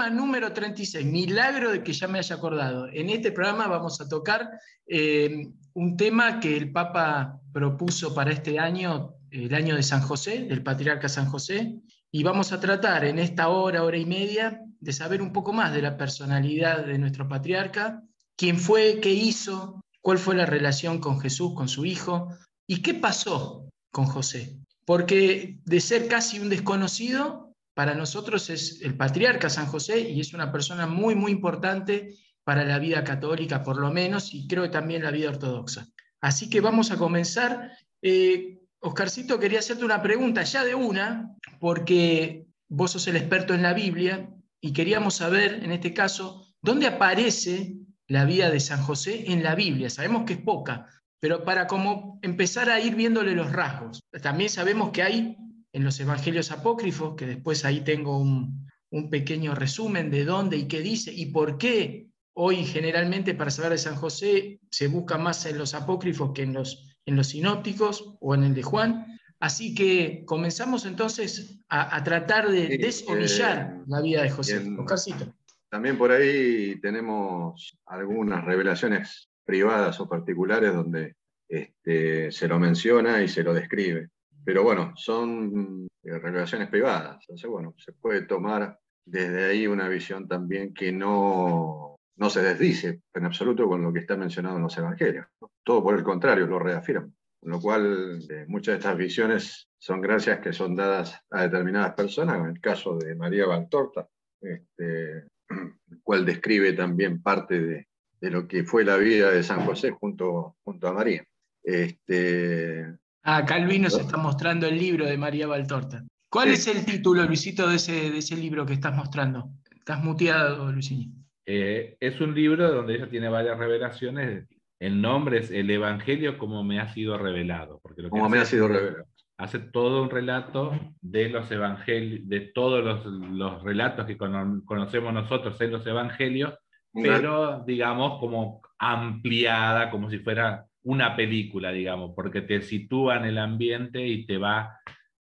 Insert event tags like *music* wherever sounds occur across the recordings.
Programa número 36. Milagro de que ya me haya acordado. En este programa vamos a tocar eh, un tema que el Papa propuso para este año, el año de San José, del Patriarca San José, y vamos a tratar en esta hora, hora y media, de saber un poco más de la personalidad de nuestro patriarca, quién fue, qué hizo, cuál fue la relación con Jesús, con su hijo, y qué pasó con José. Porque de ser casi un desconocido, para nosotros es el patriarca San José y es una persona muy, muy importante para la vida católica, por lo menos, y creo que también la vida ortodoxa. Así que vamos a comenzar. Eh, Oscarcito, quería hacerte una pregunta ya de una, porque vos sos el experto en la Biblia y queríamos saber, en este caso, dónde aparece la vida de San José en la Biblia. Sabemos que es poca, pero para como empezar a ir viéndole los rasgos. También sabemos que hay en los evangelios apócrifos, que después ahí tengo un, un pequeño resumen de dónde y qué dice y por qué hoy generalmente para saber de San José se busca más en los apócrifos que en los en los sinópticos o en el de Juan. Así que comenzamos entonces a, a tratar de Sí, desolillar eh, la vida de José. Oscarcito. También por ahí tenemos algunas revelaciones privadas o particulares donde este, se lo menciona y se lo describe. Pero bueno, son eh, revelaciones privadas. Entonces, bueno, se puede tomar desde ahí una visión también que no, no se desdice en absoluto con lo que está mencionado en los evangelios. Todo por el contrario, lo reafirma. Con lo cual, eh, muchas de estas visiones son gracias que son dadas a determinadas personas, en el caso de María Valtorta, este, el cual describe también parte de, lo que fue la vida de San José junto, junto a María. Este, acá Luis nos está mostrando el libro de María Valtorta. ¿Cuál es el título, Luisito, de ese, de ese libro que estás mostrando? Estás muteado, Luisini. Eh, es un libro donde ella tiene varias revelaciones. El nombre es El Evangelio como me ha sido revelado. Porque lo que como hace me ha sido revelado. Hace todo un relato de los evangelios, de todos los, los relatos que cono- conocemos nosotros en los evangelios, pero digamos como ampliada, como si fuera una película, digamos, porque te sitúa en el ambiente y te va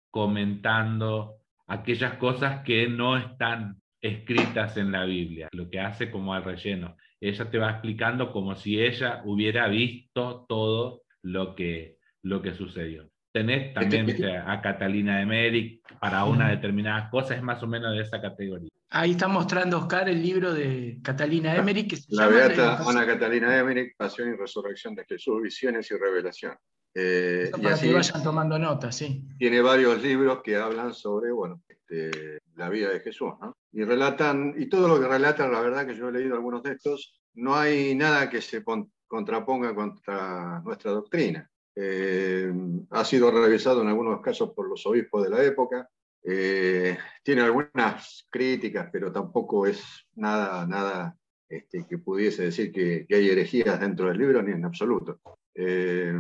comentando aquellas cosas que no están escritas en la Biblia, lo que hace como al relleno. Ella te va explicando como si ella hubiera visto todo lo que, lo que sucedió. Tenés también viste, a Catalina de Meric para una determinada cosa, es más o menos de esa categoría. Ahí está mostrando Oscar el libro de Catalina Emery que se La llama Beata Ana Catalina de Emmerich, Pasión y Resurrección de Jesús, Visiones y Revelación. Eh, y para así que vayan tomando nota, sí. tiene varios libros que hablan sobre, bueno, este, la vida de Jesús, ¿no? Y relatan, y todo lo que relatan, la verdad que yo he leído algunos de estos, no hay nada que se pon- contraponga contra nuestra doctrina. Eh, ha sido revisado en algunos casos por los obispos de la época, eh, tiene algunas críticas, pero tampoco es nada, nada este, que pudiese decir que, que hay herejías dentro del libro, ni en absoluto. Eh,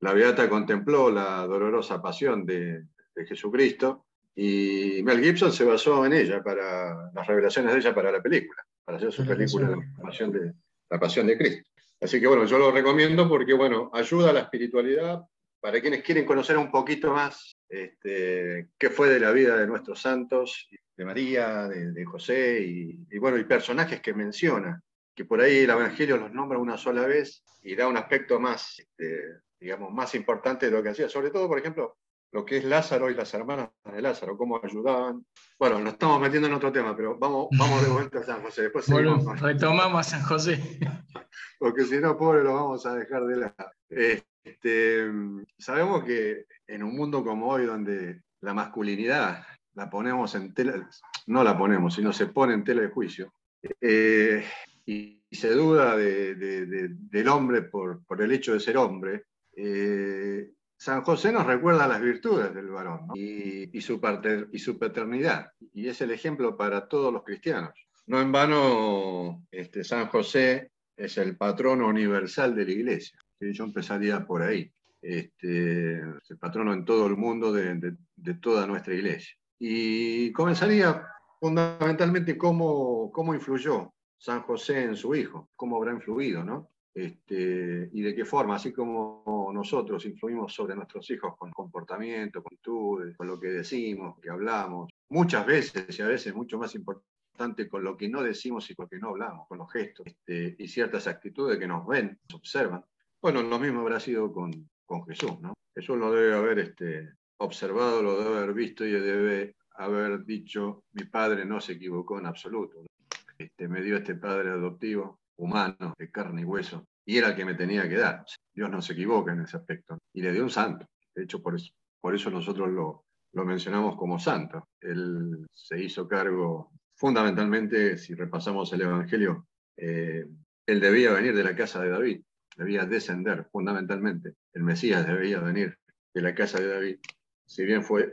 la Beata contempló la dolorosa pasión de, de Jesucristo y Mel Gibson se basó en ella para las revelaciones de ella para la película, para hacer su película. La Pasión de, la Pasión de Cristo. Así que bueno, yo lo recomiendo porque bueno, ayuda a la espiritualidad. Para quienes quieren conocer un poquito más este, qué fue de la vida de nuestros santos, de María, de, José y, y bueno, y personajes que menciona, que por ahí el Evangelio los nombra una sola vez y da un aspecto más, este, digamos, más importante de lo que hacía, sobre todo, por ejemplo, lo que es Lázaro y las hermanas de Lázaro, cómo ayudaban. Bueno, nos estamos metiendo en otro tema, pero vamos, vamos de vuelta a San José. Después seguimos Bueno, retomamos a San José. *laughs* porque si no, pobre, lo vamos a dejar de lado. Este, sabemos que en un mundo como hoy, donde la masculinidad la ponemos en tela, no la ponemos, sino se pone en tela de juicio, eh, y, y se duda de- de- de- del hombre por, por el hecho de ser hombre, eh, San José nos recuerda las virtudes del varón y, su paternidad, y es el ejemplo para todos los cristianos. No en vano, este, San José es el patrono universal de la iglesia. Yo empezaría por ahí. Este, es el patrono en todo el mundo de, toda nuestra iglesia. Y comenzaría fundamentalmente cómo, cómo influyó San José en su hijo, cómo habrá influido, ¿no? Este, y de qué forma, así como nosotros influimos sobre nuestros hijos con comportamiento, con actitudes, con lo que decimos, que hablamos, muchas veces y a veces mucho más importante con lo que no decimos y con lo que no hablamos, con los gestos este, y ciertas actitudes que nos ven, nos observan. Bueno, lo mismo habrá sido con, con Jesús, ¿no? Jesús lo debe haber este, observado, lo debe haber visto y debe haber dicho, mi padre no se equivocó en absoluto. Este, me dio este padre adoptivo, humano, de carne y hueso, y era el que me tenía que dar. Dios no se equivoca en ese aspecto. Y le dio un santo. De hecho, por eso, por eso nosotros lo, lo mencionamos como santo. Él se hizo cargo, fundamentalmente, si repasamos el Evangelio, eh, él debía venir de la casa de David, debía descender fundamentalmente. El Mesías debía venir de la casa de David. Si bien fue,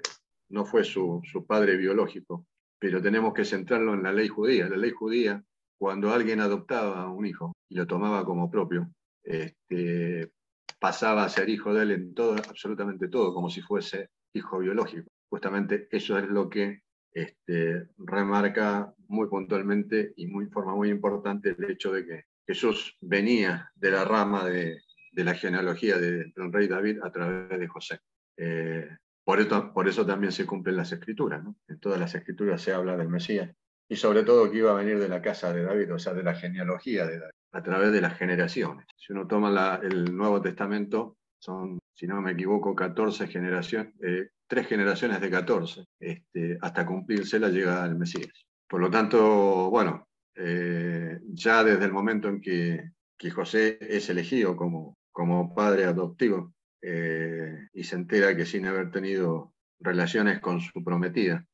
no fue su, su padre biológico, pero tenemos que centrarlo en la ley judía. La ley judía, cuando alguien adoptaba un hijo y lo tomaba como propio, este, pasaba a ser hijo de él en todo, absolutamente todo, como si fuese hijo biológico. Justamente eso es lo que este, remarca muy puntualmente y muy forma muy importante el hecho de que Jesús venía de la rama de, la genealogía del rey David a través de José. Eh, por eso también se cumplen las escrituras. En todas las escrituras se habla del Mesías y sobre todo que iba a venir de la casa de David, o sea, de la genealogía de David, a través de las generaciones. Si uno toma el Nuevo Testamento, son, si no me equivoco, 14 generaciones, eh, tres generaciones de 14, este, hasta cumplirse la llegada del Mesías. Por lo tanto, bueno, eh, ya desde el momento en que, que José es elegido como, como padre adoptivo, eh, y se entera que sin haber tenido relaciones con su prometida,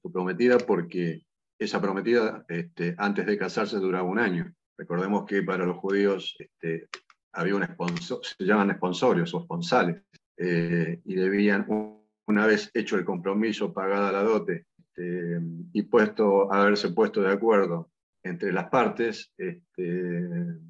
su prometida porque esa prometida este, antes de casarse duraba un año. Recordemos que para los judíos este, había un sponsor, se llaman esponsorios o esponsales, eh, y debían, una vez hecho el compromiso, pagada la dote, este, y puesto, haberse puesto de acuerdo entre las partes este,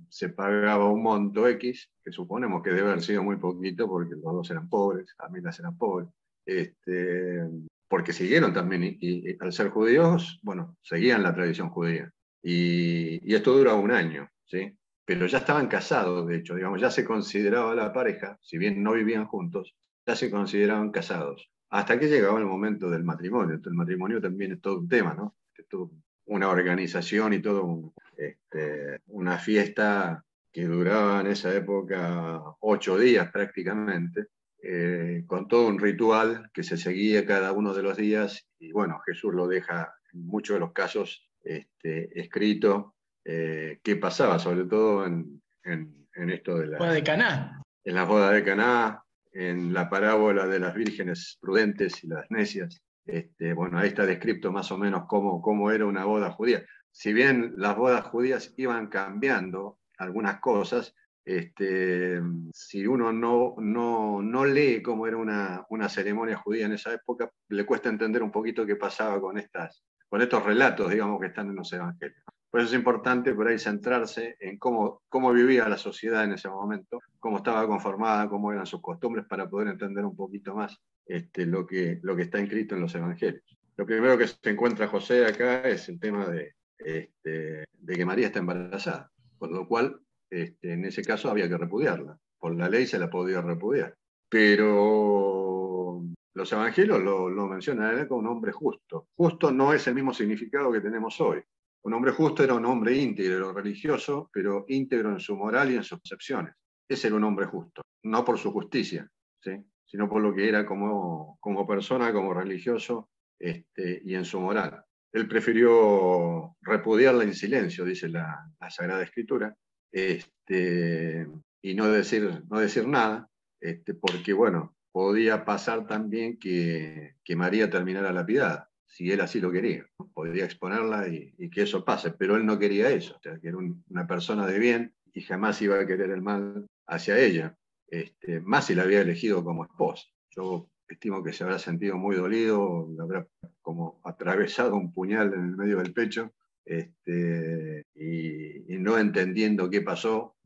se pagaba un monto X, que suponemos que debe haber sido muy poquito porque los dos eran pobres, las familias eran pobres, este, porque siguieron también, y, al ser judíos, bueno, seguían la tradición judía. Y, esto dura un año, ¿sí? Pero ya estaban casados, de hecho, digamos, ya se consideraba la pareja, si bien no vivían juntos, ya se consideraban casados, hasta que llegaba el momento del matrimonio. Entonces, el matrimonio también es todo un tema, ¿no? Es todo una organización y todo, este, una fiesta que duraba en esa época ocho días prácticamente, eh, con todo un ritual que se seguía cada uno de los días y bueno, Jesús lo deja en muchos de los casos este, escrito eh, qué pasaba, sobre todo en, en, esto de la boda de Caná. En la boda de Caná, en la parábola de las vírgenes prudentes y las necias, este, bueno, ahí está descrito más o menos cómo, cómo era una boda judía. Si bien las bodas judías iban cambiando algunas cosas, este, si uno no, no, no lee cómo era una, una, ceremonia judía en esa época, le cuesta entender un poquito qué pasaba con, estas, con estos relatos, digamos, que están en los evangelios. Por eso es importante por ahí centrarse en cómo, cómo vivía la sociedad en ese momento, cómo estaba conformada, cómo eran sus costumbres, para poder entender un poquito más este, lo, que, lo que está escrito en los evangelios. Lo primero que se encuentra José acá es el tema de, este, de que María está embarazada, por lo cual este, en ese caso había que repudiarla. Por la ley se la podía repudiar. Pero los evangelios lo, lo mencionan como un hombre justo. Justo no es el mismo significado que tenemos hoy. Un hombre justo era un hombre íntegro, religioso, pero íntegro en su moral y en sus percepciones. Ese era un hombre justo, no por su justicia, ¿sí? sino por lo que era como, como persona, como religioso este, y en su moral. Él prefirió repudiarla en silencio, dice la, Sagrada Escritura, este, y no decir, no decir nada, este, porque bueno, podía pasar también que, que María terminara lapidada si él así lo quería. Podría exponerla y, que eso pase, pero él no quería eso, que era una persona de bien y jamás iba a querer el mal hacia ella, este, más si la había elegido como esposa. Yo estimo que se habrá sentido muy dolido, habrá como atravesado un puñal en el medio del pecho, este, y, no entendiendo qué pasó,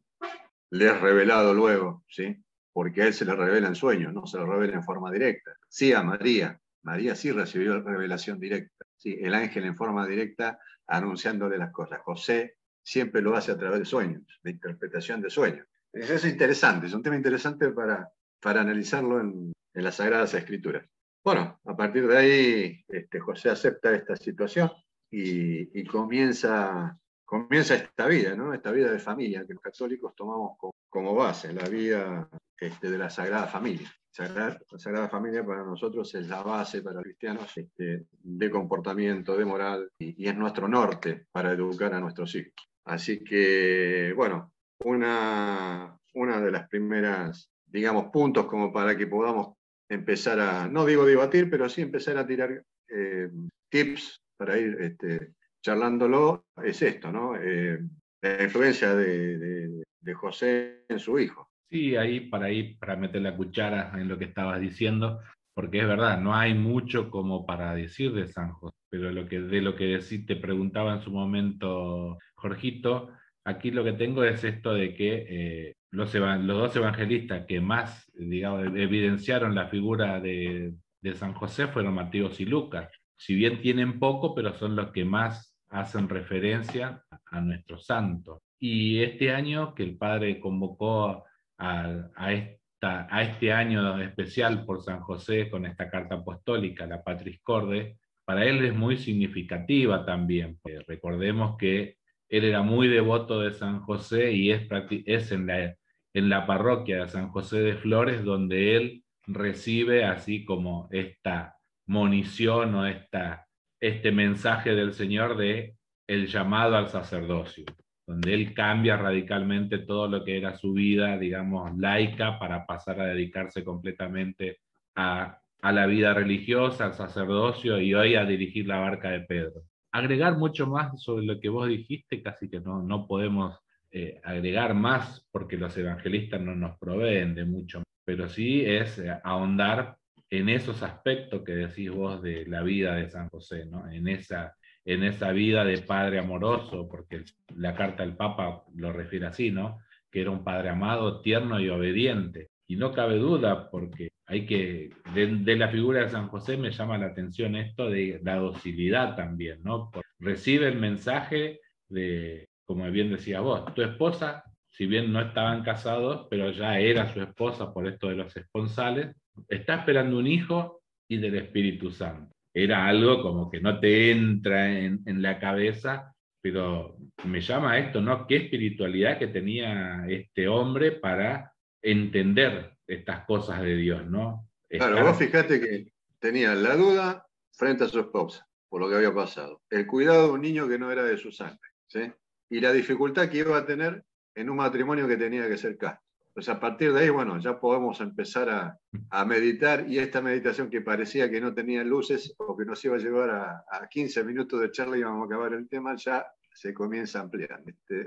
le es revelado luego, ¿sí? porque a él se le revela en sueños, no se le revela en forma directa. Sí a María, María sí recibió revelación directa, ¿sí? el ángel en forma directa anunciándole las cosas. José siempre lo hace a través de sueños, de interpretación de sueños. Eso es interesante, es un tema interesante para, para analizarlo en, en las Sagradas Escrituras. Bueno, a partir de ahí este, José acepta esta situación y, comienza, comienza esta vida, ¿no? esta vida de familia que los católicos tomamos como, base, la vida este, de la Sagrada Familia. la Sagrada Familia para nosotros es la base para los cristianos este, de comportamiento, de moral, y, y, es nuestro norte para educar a nuestros hijos. Así que, bueno, una, una de las primeras, digamos, puntos como para que podamos empezar a, no digo debatir, pero sí empezar a tirar eh, tips para ir este, charlándolo, es esto, ¿no? Eh, la influencia de, José en su hijo. Sí, ahí para ir, para meter la cuchara en lo que estabas diciendo, porque es verdad, no hay mucho como para decir de San José, pero lo que, de lo que te preguntaba en su momento Jorgito, aquí lo que tengo es esto de que eh, los, los, dos evangelistas que más digamos, evidenciaron la figura de, de, San José fueron Mateo y Lucas. Si bien tienen poco, pero son los que más hacen referencia a nuestro santo. Y este año que el Padre convocó a, esta, a este año especial por San José con esta carta apostólica, la Patris Corde, para él es muy significativa también. Recordemos que él era muy devoto de San José y es, es en, la, en la parroquia de San José de Flores donde él recibe así como esta monición o esta, este mensaje del Señor de el llamado al sacerdocio, donde él cambia radicalmente todo lo que era su vida, digamos, laica, para pasar a dedicarse completamente a, a la vida religiosa, al sacerdocio y hoy a dirigir la barca de Pedro. Agregar mucho más sobre lo que vos dijiste, casi que no, no podemos eh, agregar más porque los evangelistas no nos proveen de mucho, pero sí es eh, ahondar en esos aspectos que decís vos de la vida de San José, ¿no? en, esa, en esa vida de padre amoroso, porque la carta del Papa lo refiere así, ¿no? que era un padre amado, tierno y obediente. Y no cabe duda, porque hay que, de, la figura de San José me llama la atención esto de la docilidad también, ¿no? recibe el mensaje de, como bien decía vos, tu esposa, si bien no estaban casados, pero ya era su esposa por esto de los esponsales, está esperando un hijo y del Espíritu Santo. Era algo como que no te entra en, en la cabeza, pero me llama esto, ¿no? ¿Qué espiritualidad que tenía este hombre para entender estas cosas de Dios, ¿no? Claro, vos fíjate que tenía la duda frente a su esposa, por lo que había pasado, el cuidado de un niño que no era de su sangre, ¿sí? y la dificultad que iba a tener en un matrimonio que tenía que ser casto. Pues a partir de ahí, bueno, ya podemos empezar a, a, meditar y esta meditación que parecía que no tenía luces o que nos iba a llevar a, a 15 minutos de charla y íbamos a acabar el tema, ya se comienza a ampliar.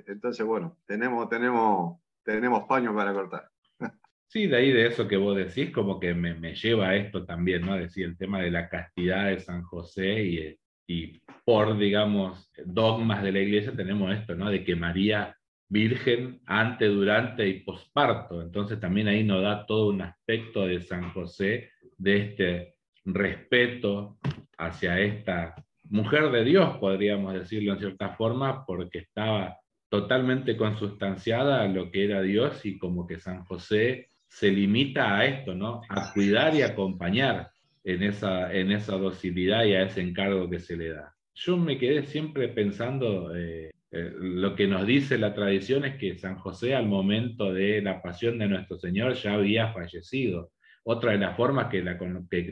Entonces, bueno, tenemos, tenemos, tenemos paño para cortar. Sí, de ahí de eso que vos decís, como que me, me lleva a esto también, ¿no? Decir el tema de la castidad de San José y, y por, digamos, dogmas de la iglesia tenemos esto, ¿no? De que María virgen ante, durante y posparto. Entonces también ahí nos da todo un aspecto de San José, de este respeto hacia esta mujer de Dios, podríamos decirlo en cierta forma, porque estaba totalmente consustanciada a lo que era Dios y como que San José se limita a esto, ¿no? A cuidar y acompañar en esa, en esa docilidad y a ese encargo que se le da. Yo me quedé siempre pensando, eh, eh, lo que nos dice la tradición es que San José al momento de la pasión de nuestro Señor ya había fallecido. Otra de las formas que,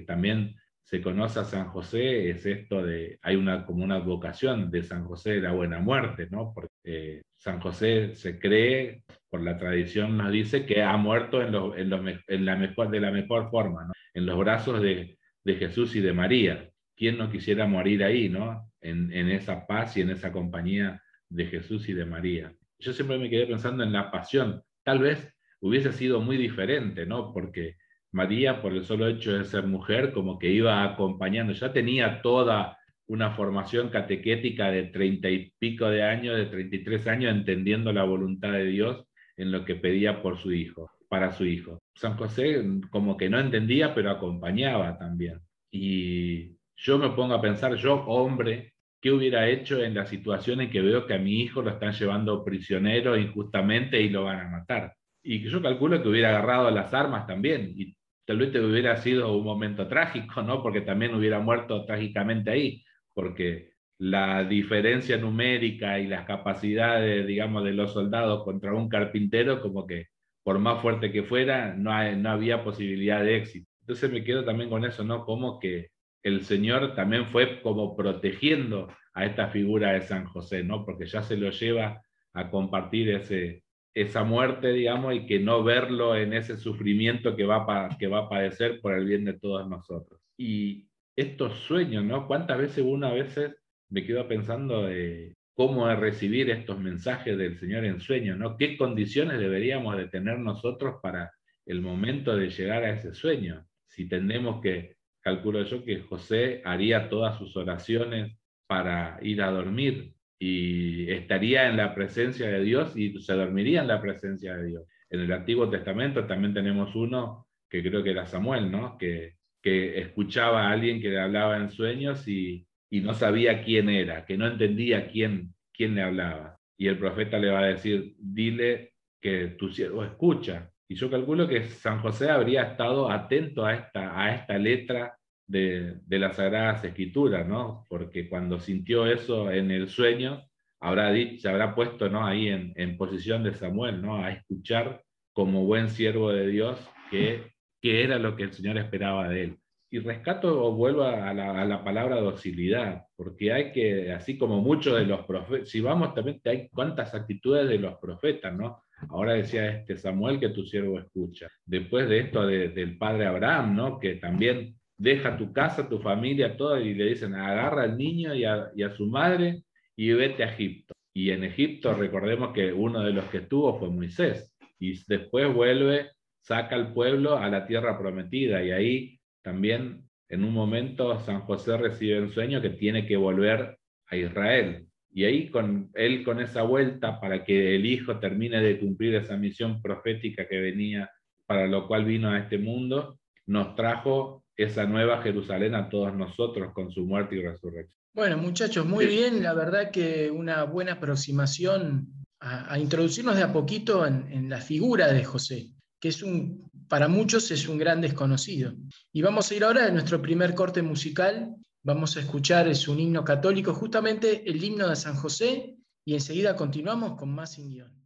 también se conoce a San José es esto de, hay una, como una advocación de San José de la Buena Muerte, ¿no? Porque eh, San José se cree, por la tradición nos dice, que ha muerto en, en, la mejor, de la mejor forma. En los brazos de, Jesús y de María. ¿Quién no quisiera morir ahí, ¿no? En esa paz y en esa compañía de Jesús y de María. Yo siempre me quedé pensando en la pasión. Tal vez hubiese sido muy diferente, ¿no? Porque María, por el solo hecho de ser mujer, como que iba acompañando, ya tenía toda una formación catequética de treinta y pico de años, de 33 años, entendiendo la voluntad de Dios en lo que pedía por su hijo, para su hijo. San José como que no entendía, pero acompañaba también. Y yo me pongo a pensar, yo hombre, ¿qué hubiera hecho en la situación en que veo que a mi hijo lo están llevando prisionero injustamente y lo van a matar? Y yo calculo que hubiera agarrado las armas también y tal vez hubiera sido un momento trágico, ¿no? Porque también hubiera muerto trágicamente ahí, porque la diferencia numérica y las capacidades, digamos, de los soldados contra un carpintero, como que por más fuerte que fuera, no, no había posibilidad de éxito. Entonces me quedo también con eso, ¿no? Como que el Señor también fue como protegiendo a esta figura de San José, ¿no? Porque ya se lo lleva a compartir ese, esa muerte, digamos, y que no verlo en ese sufrimiento que va, a, que va a padecer por el bien de todos nosotros. Y estos sueños, ¿no? ¿Cuántas veces uno a veces me quedo pensando de cómo recibir estos mensajes del Señor en sueños, ¿no? ¿Qué condiciones deberíamos de tener nosotros para el momento de llegar a ese sueño? Si tenemos que, calculo yo que José haría todas sus oraciones para ir a dormir y estaría en la presencia de Dios y se dormiría en la presencia de Dios. En el Antiguo Testamento también tenemos uno que creo que era Samuel, ¿no? Que, que escuchaba a alguien que le hablaba en sueños y, y no sabía quién era, que no entendía quién, quién le hablaba. Y el profeta le va a decir, dile que tu siervo escucha. Y yo calculo que San José habría estado atento a esta, a esta letra de, de las Sagradas Escrituras, ¿no? Porque cuando sintió eso en el sueño, habrá dicho, se habrá puesto ¿no? ahí en, en, posición de Samuel, ¿no? A escuchar como buen siervo de Dios que, que era lo que el Señor esperaba de él y rescato o vuelvo a la, a la, palabra docilidad, porque hay que, así como muchos de los profetas, si vamos también, hay cuántas actitudes de los profetas, ¿no? Ahora decía este Samuel que tu siervo escucha. Después de esto de, del padre Abraham, ¿no? Que también deja tu casa, tu familia, todo, y le dicen, agarra al niño y a, y a su madre y vete a Egipto. Y en Egipto recordemos que uno de los que estuvo fue Moisés, y después vuelve, saca al pueblo a la tierra prometida, y ahí también en un momento San José recibe un sueño que tiene que volver a Israel. Y ahí con él con esa vuelta para que el hijo termine de cumplir esa misión profética que venía, para lo cual vino a este mundo, nos trajo esa nueva Jerusalén a todos nosotros con su muerte y resurrección. Bueno, muchachos, muy bien. La verdad que una buena aproximación a, a introducirnos de a poquito en, en la figura de José, que es un para muchos es un gran desconocido. Y vamos a ir ahora a nuestro primer corte musical. Vamos a escuchar, es un himno católico, justamente el himno de San José, y enseguida continuamos con más sin guion.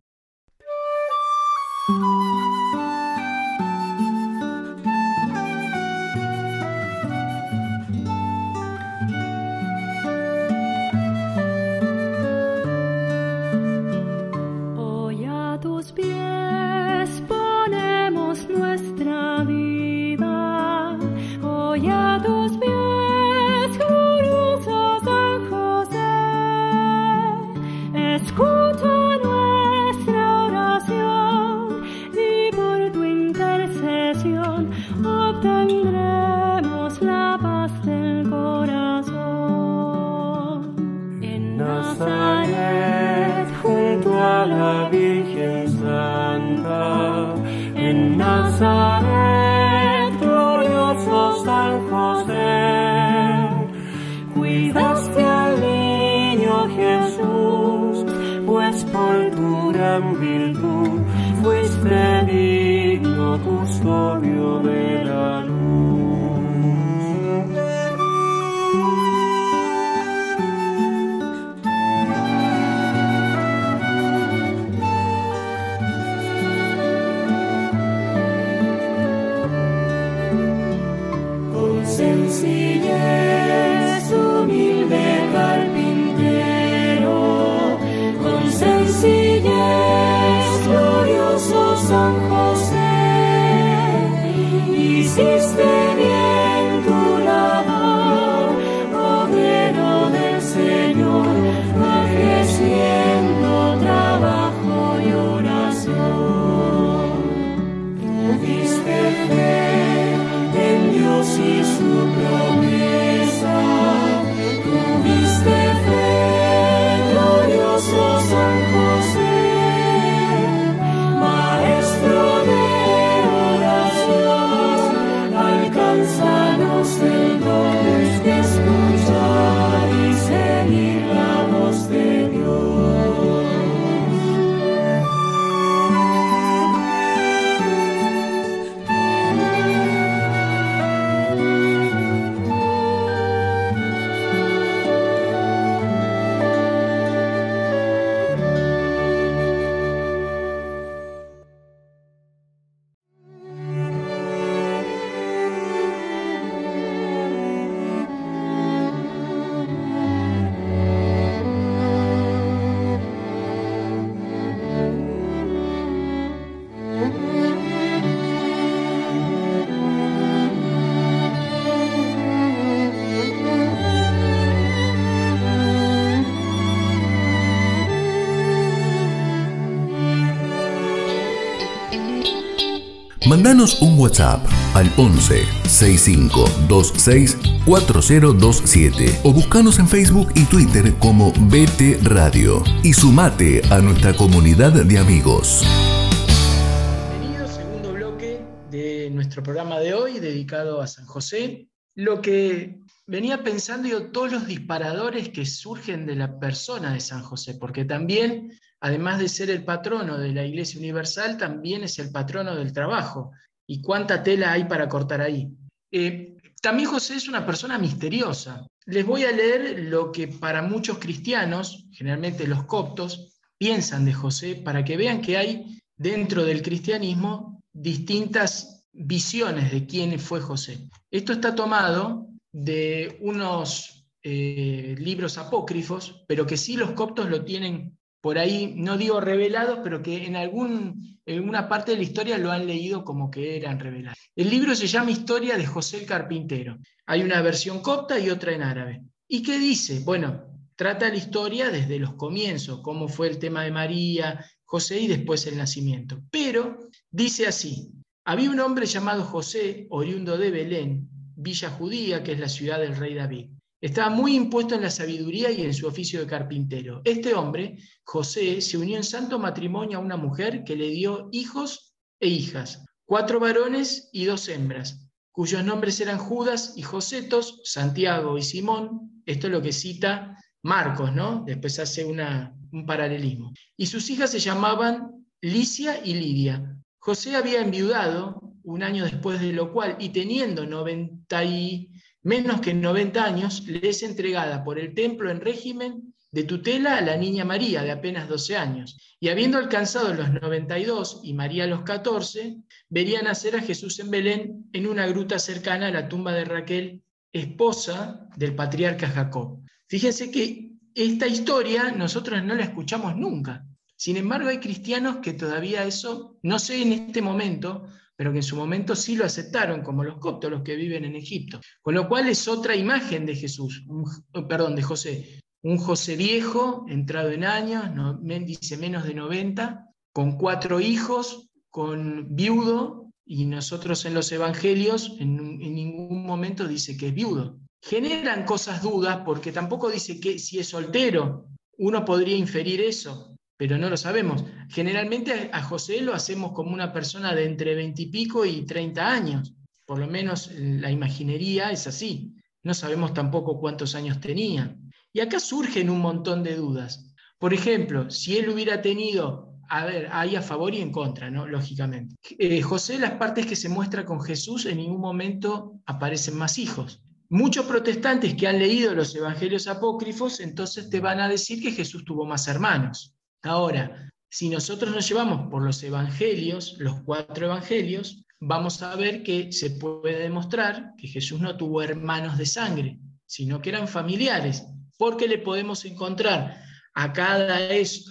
Mandanos un WhatsApp al 11 6526 4027 o buscanos en Facebook y Twitter como BT Radio y sumate a nuestra comunidad de amigos. Bienvenido, segundo bloque de nuestro programa de hoy dedicado a San José. Lo que venía pensando yo, todos los disparadores que surgen de la persona de San José, porque también además de ser el patrono de la Iglesia Universal, también es el patrono del trabajo. ¿Y cuánta tela hay para cortar ahí? Eh, también José es una persona misteriosa. Les voy a leer lo que para muchos cristianos, generalmente los coptos, piensan de José para que vean que hay dentro del cristianismo distintas visiones de quién fue José. Esto está tomado de unos eh, libros apócrifos, pero que sí los coptos lo tienen por ahí, no digo revelados, pero que en, en una parte de la historia lo han leído como que eran revelados. El libro se llama Historia de José el Carpintero. Hay una versión copta y otra en árabe. ¿Y qué dice? Bueno, trata la historia desde los comienzos, cómo fue el tema de María, José y después el nacimiento. Pero dice así, había un hombre llamado José, oriundo de Belén, villa judía, que es la ciudad del rey David. Estaba muy impuesto en la sabiduría y en su oficio de carpintero. Este hombre, José, se unió en santo matrimonio a una mujer que le dio hijos e hijas, cuatro varones y dos hembras, cuyos nombres eran Judas y Josetos, Santiago y Simón. Esto es lo que cita Marcos, ¿no? Después hace una, un paralelismo. Y sus hijas se llamaban Licia y Lidia. José había enviudado un año después de lo cual, y teniendo 90 y menos que 90 años, le es entregada por el templo en régimen de tutela a la niña María, de apenas 12 años. Y habiendo alcanzado los 92 y María los 14, vería nacer a Jesús en Belén, en una gruta cercana a la tumba de Raquel, esposa del patriarca Jacob. Fíjense que esta historia nosotros no la escuchamos nunca. Sin embargo, hay cristianos que todavía eso, no sé en este momento, pero que en su momento sí lo aceptaron, como los coptos, los que viven en Egipto. Con lo cual es otra imagen de Jesús, perdón, de José. Un José viejo, entrado en años, no, dice menos de 90, con cuatro hijos, con viudo, y nosotros en los evangelios en, en ningún momento dice que es viudo. Generan cosas dudas porque tampoco dice que si es soltero, uno podría inferir eso, pero no lo sabemos. Generalmente a José lo hacemos como una persona de entre veintipico y treinta años, por lo menos la imaginería es así. No sabemos tampoco cuántos años tenía. Y acá surgen un montón de dudas. Por ejemplo, si él hubiera tenido, a ver, hay a favor y en contra, ¿no? Lógicamente. Eh, José, las partes que se muestra con Jesús, en ningún momento aparecen más hijos. Muchos protestantes que han leído los evangelios apócrifos, entonces te van a decir que Jesús tuvo más hermanos. Ahora, si nosotros nos llevamos por los evangelios, los cuatro evangelios, vamos a ver que se puede demostrar que Jesús no tuvo hermanos de sangre, sino que eran familiares, porque le podemos encontrar a cada,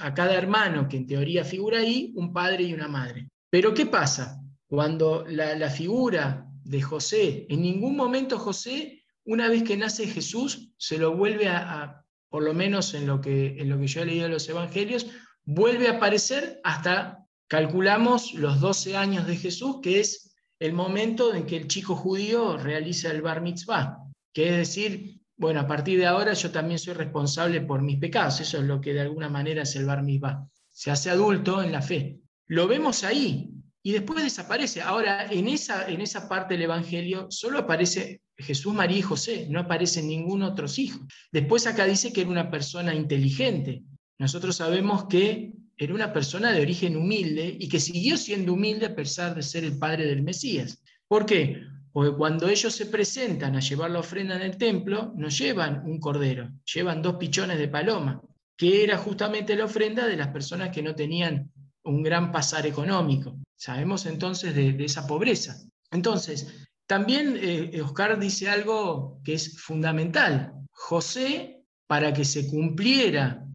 a cada hermano que en teoría figura ahí un padre y una madre. Pero ¿qué pasa? Cuando la, figura de José, en ningún momento José, una vez que nace Jesús, se lo vuelve a por lo menos en lo que, en lo que yo he leído de los evangelios, vuelve a aparecer hasta, calculamos, los 12 años de Jesús, que es el momento en que el chico judío realiza el bar mitzvah, que es decir, bueno, a partir de ahora yo también soy responsable por mis pecados, eso es lo que de alguna manera es el bar mitzvah. Se hace adulto en la fe. Lo vemos ahí y después desaparece. Ahora, en esa, en esa parte del Evangelio solo aparece Jesús, María y José, no aparecen ningún otro hijo. Después acá dice que era una persona inteligente. Nosotros sabemos que era una persona de origen humilde y que siguió siendo humilde a pesar de ser el padre del Mesías. ¿Por qué? Porque cuando ellos se presentan a llevar la ofrenda en el templo, no llevan un cordero, llevan dos pichones de paloma, que era justamente la ofrenda de las personas que no tenían un gran pasar económico. Sabemos entonces de, de esa pobreza. Entonces, también eh, Oscar dice algo que es fundamental. José, para que se cumpliera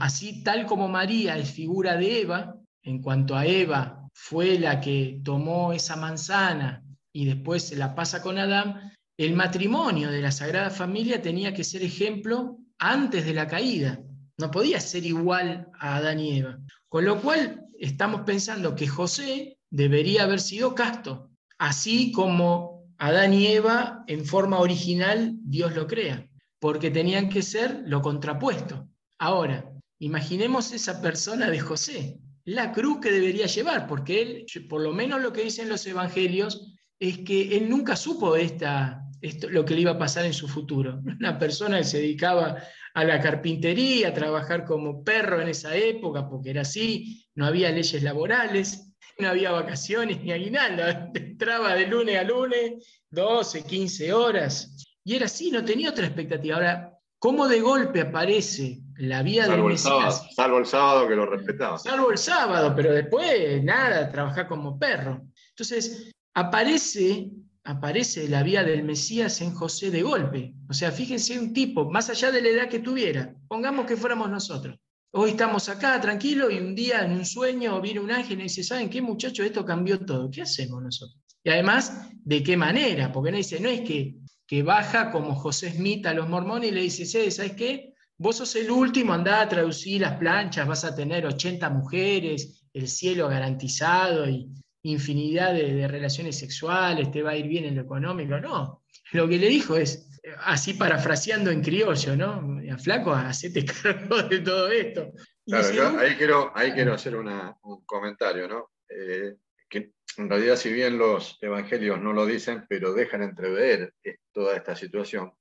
así tal como María es figura de Eva, en cuanto a Eva fue la que tomó esa manzana y después se la pasa con Adán, el matrimonio de la Sagrada Familia tenía que ser ejemplo antes de la caída. No podía ser igual a Adán y Eva. Con lo cual estamos pensando que José debería haber sido casto, así como Adán y Eva en forma original Dios lo crea, porque tenían que ser lo contrapuesto. Ahora, imaginemos esa persona de José, la cruz que debería llevar, porque él, por lo menos lo que dicen los evangelios, es que él nunca supo esta, esto, lo que le iba a pasar en su futuro. *laughs* Una persona que se dedicaba a la carpintería, a trabajar como perro en esa época, porque era así, no había leyes laborales, no había vacaciones ni aguinaldo, *laughs* entraba de lunes a lunes, 12, 15 horas, y era así, no tenía otra expectativa. Ahora, ¿cómo de golpe aparece la vida del Mesías? salvo el sábado que lo respetaba. Salvo el sábado, pero después nada, trabajar como perro. Entonces, aparece aparece la vida del Mesías en José de golpe. O sea, fíjense un tipo, más allá de la edad que tuviera, pongamos que fuéramos nosotros. Hoy estamos acá tranquilos y un día en un sueño viene un ángel y dice, ¿saben qué muchachos? Esto cambió todo. ¿Qué hacemos nosotros? Y además, ¿de qué manera? Porque no dice, no es que, que baja como José Smith a los mormones y le dice, ¿sabes qué? Vos sos el último, andá a traducir las planchas, vas a tener 80 mujeres, el cielo garantizado y, infinidad de, relaciones sexuales, te va a ir bien en lo económico, no. Lo que le dijo es, así parafraseando en criollo, ¿no? Flaco, hacete cargo de todo esto. Claro, ahí, quiero, ahí quiero hacer un comentario, ¿no? Eh, que en realidad, si bien los evangelios no lo dicen, pero dejan entrever toda esta situación,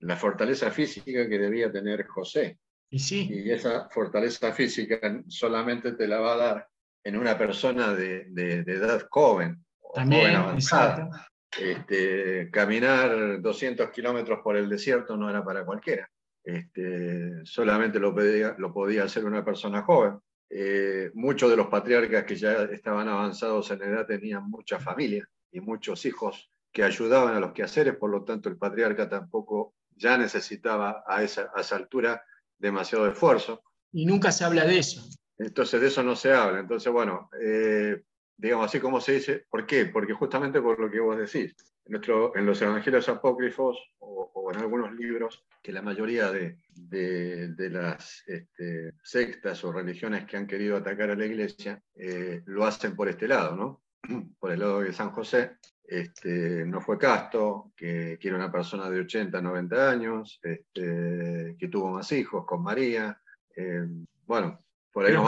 la fortaleza física que debía tener José. Y, sí. y esa fortaleza física solamente te la va a dar en una persona de, edad joven, También, joven avanzada. Este, caminar 200 kilómetros por el desierto no era para cualquiera. Este, solamente lo podía, lo podía hacer una persona joven. Eh, muchos de los patriarcas que ya estaban avanzados en edad tenían mucha familia y muchos hijos que ayudaban a los quehaceres, por lo tanto el patriarca tampoco ya necesitaba a esa, a esa altura demasiado esfuerzo. Y nunca se habla de eso. Entonces de eso no se habla. Entonces, bueno, eh, digamos así como se dice, ¿por qué? Porque justamente por lo que vos decís, en, nuestro, en los evangelios apócrifos o, en algunos libros, que la mayoría de, de, las este, sectas o religiones que han querido atacar a la iglesia eh, lo hacen por este lado, ¿no? *clears throat* Por el lado de San José, este, no fue casto, que, que, era una persona de 80, 90 años, este, que tuvo más hijos con María. Eh, bueno, pero,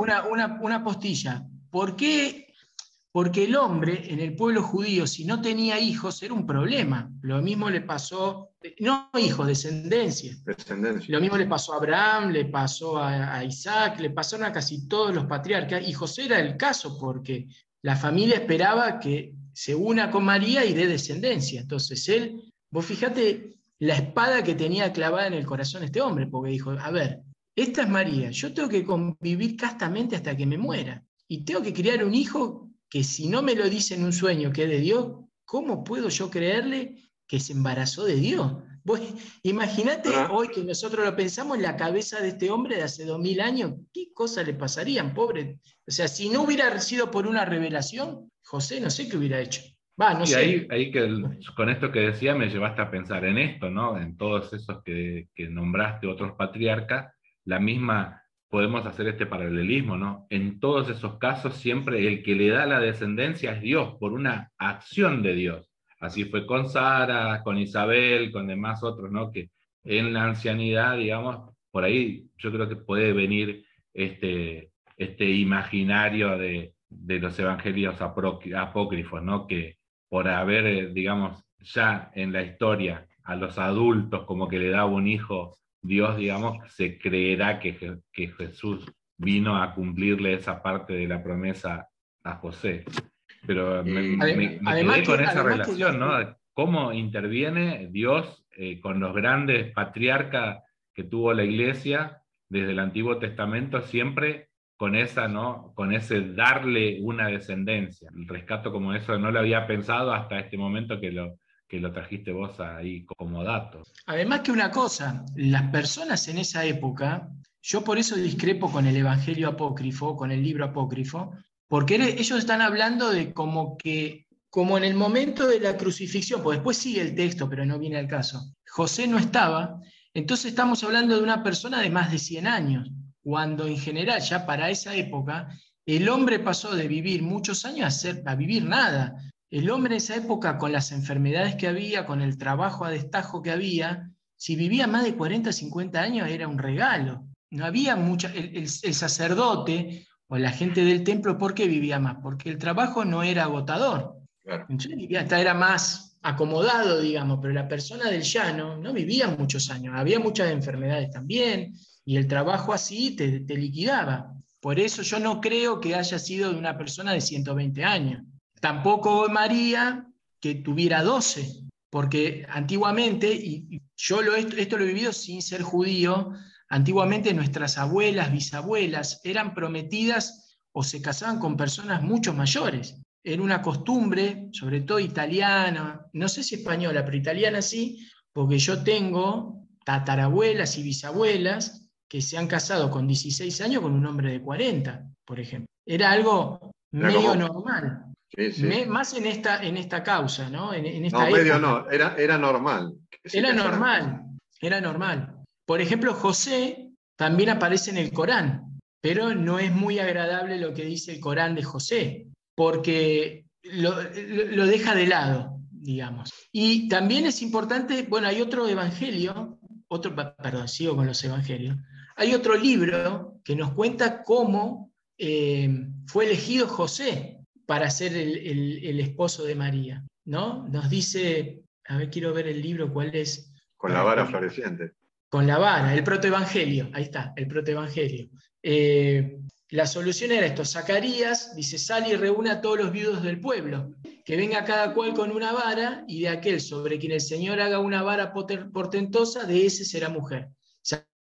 una, una, postilla. ¿Por qué? Porque el hombre en el pueblo judío, si no tenía hijos, era un problema. Lo mismo le pasó, no hijos, descendencia. descendencia. Lo mismo le pasó a Abraham, le pasó a, Isaac, le pasaron a casi todos los patriarcas. Y José era el caso, porque la familia esperaba que se una con María y dé descendencia. Entonces él, vos fíjate la espada que tenía clavada en el corazón este hombre, porque dijo, a ver, esta es María, yo tengo que convivir castamente hasta que me muera. Y tengo que criar un hijo que si no me lo dice en un sueño que es de Dios, ¿cómo puedo yo creerle que se embarazó de Dios? Imagínate ah. hoy que nosotros lo pensamos en la cabeza de este hombre de hace dos mil años, ¿qué cosas le pasarían, pobre? O sea, si no hubiera sido por una revelación, José no sé qué hubiera hecho. Va, no y Ahí, ahí que con esto que decía me llevaste a pensar en esto, ¿no? En todos esos que, que nombraste, otros patriarcas, la misma, podemos hacer este paralelismo, ¿no? En todos esos casos siempre el que le da la descendencia es Dios, por una acción de Dios. Así fue con Sara, con Isabel, con demás otros, ¿no? Que en la ancianidad, digamos, por ahí yo creo que puede venir este, este imaginario de, de los evangelios apócrifos, ¿no? Que por haber, digamos, ya en la historia a los adultos como que le daba un hijo Dios, digamos, se creerá que, que Jesús vino a cumplirle esa parte de la promesa a José. Pero me, quedé con esa relación, ¿no? Cómo interviene Dios eh, con los grandes patriarcas que tuvo la iglesia desde el Antiguo Testamento, siempre con esa, ¿no? Con ese darle una descendencia. El rescato como eso no lo había pensado hasta este momento que lo, que lo trajiste vos ahí como dato. Además que una cosa, las personas en esa época, yo por eso discrepo con el Evangelio apócrifo, con el libro apócrifo, porque ellos están hablando de como que, como en el momento de la crucifixión, pues después sigue el texto, pero no viene al caso, José no estaba, entonces estamos hablando de una persona de más de 100 años, cuando en general ya para esa época El hombre pasó de vivir muchos años a, ser, a vivir nada. El hombre en esa época, con las enfermedades que había, con el trabajo a destajo que había, si vivía más de 40, 50 años era un regalo. No había mucha. El, sacerdote o la gente del templo, ¿por qué vivía más? Porque el trabajo no era agotador. Entonces vivía, hasta era más acomodado, digamos, pero la persona del llano no vivía muchos años. Había muchas enfermedades también y el trabajo así te, te liquidaba. Por eso yo no creo que haya sido de una persona de 120 años. Tampoco María que tuviera 12, porque antiguamente, y yo lo, esto, lo he vivido sin ser judío, antiguamente nuestras abuelas, bisabuelas eran prometidas o se casaban con personas mucho mayores. Era una costumbre, sobre todo italiana, no sé si española, pero italiana sí, porque yo tengo tatarabuelas y bisabuelas que se han casado con 16 años con un hombre de 40, por ejemplo. Era algo medio normal más en esta, en esta causa, ¿no? En, no, medio no, era, era normal. Era normal, era normal. Por ejemplo, José también aparece en el Corán, pero no es muy agradable lo que dice el Corán de José, porque lo, lo deja de lado, digamos. Y también es importante, bueno, hay otro evangelio, otro, perdón, sigo con los evangelios, hay otro libro que nos cuenta cómo eh, fue elegido José para ser el, esposo de María. ¿no? Nos dice, a ver, quiero ver el libro, cuál es. Con la vara floreciente. Con la vara, el protoevangelio, ahí está, el protoevangelio. Eh, la solución era esto, Zacarías dice, sale y reúne a todos los viudos del pueblo, que venga cada cual con una vara, y de aquel sobre quien el Señor haga una vara portentosa, de ese será mujer.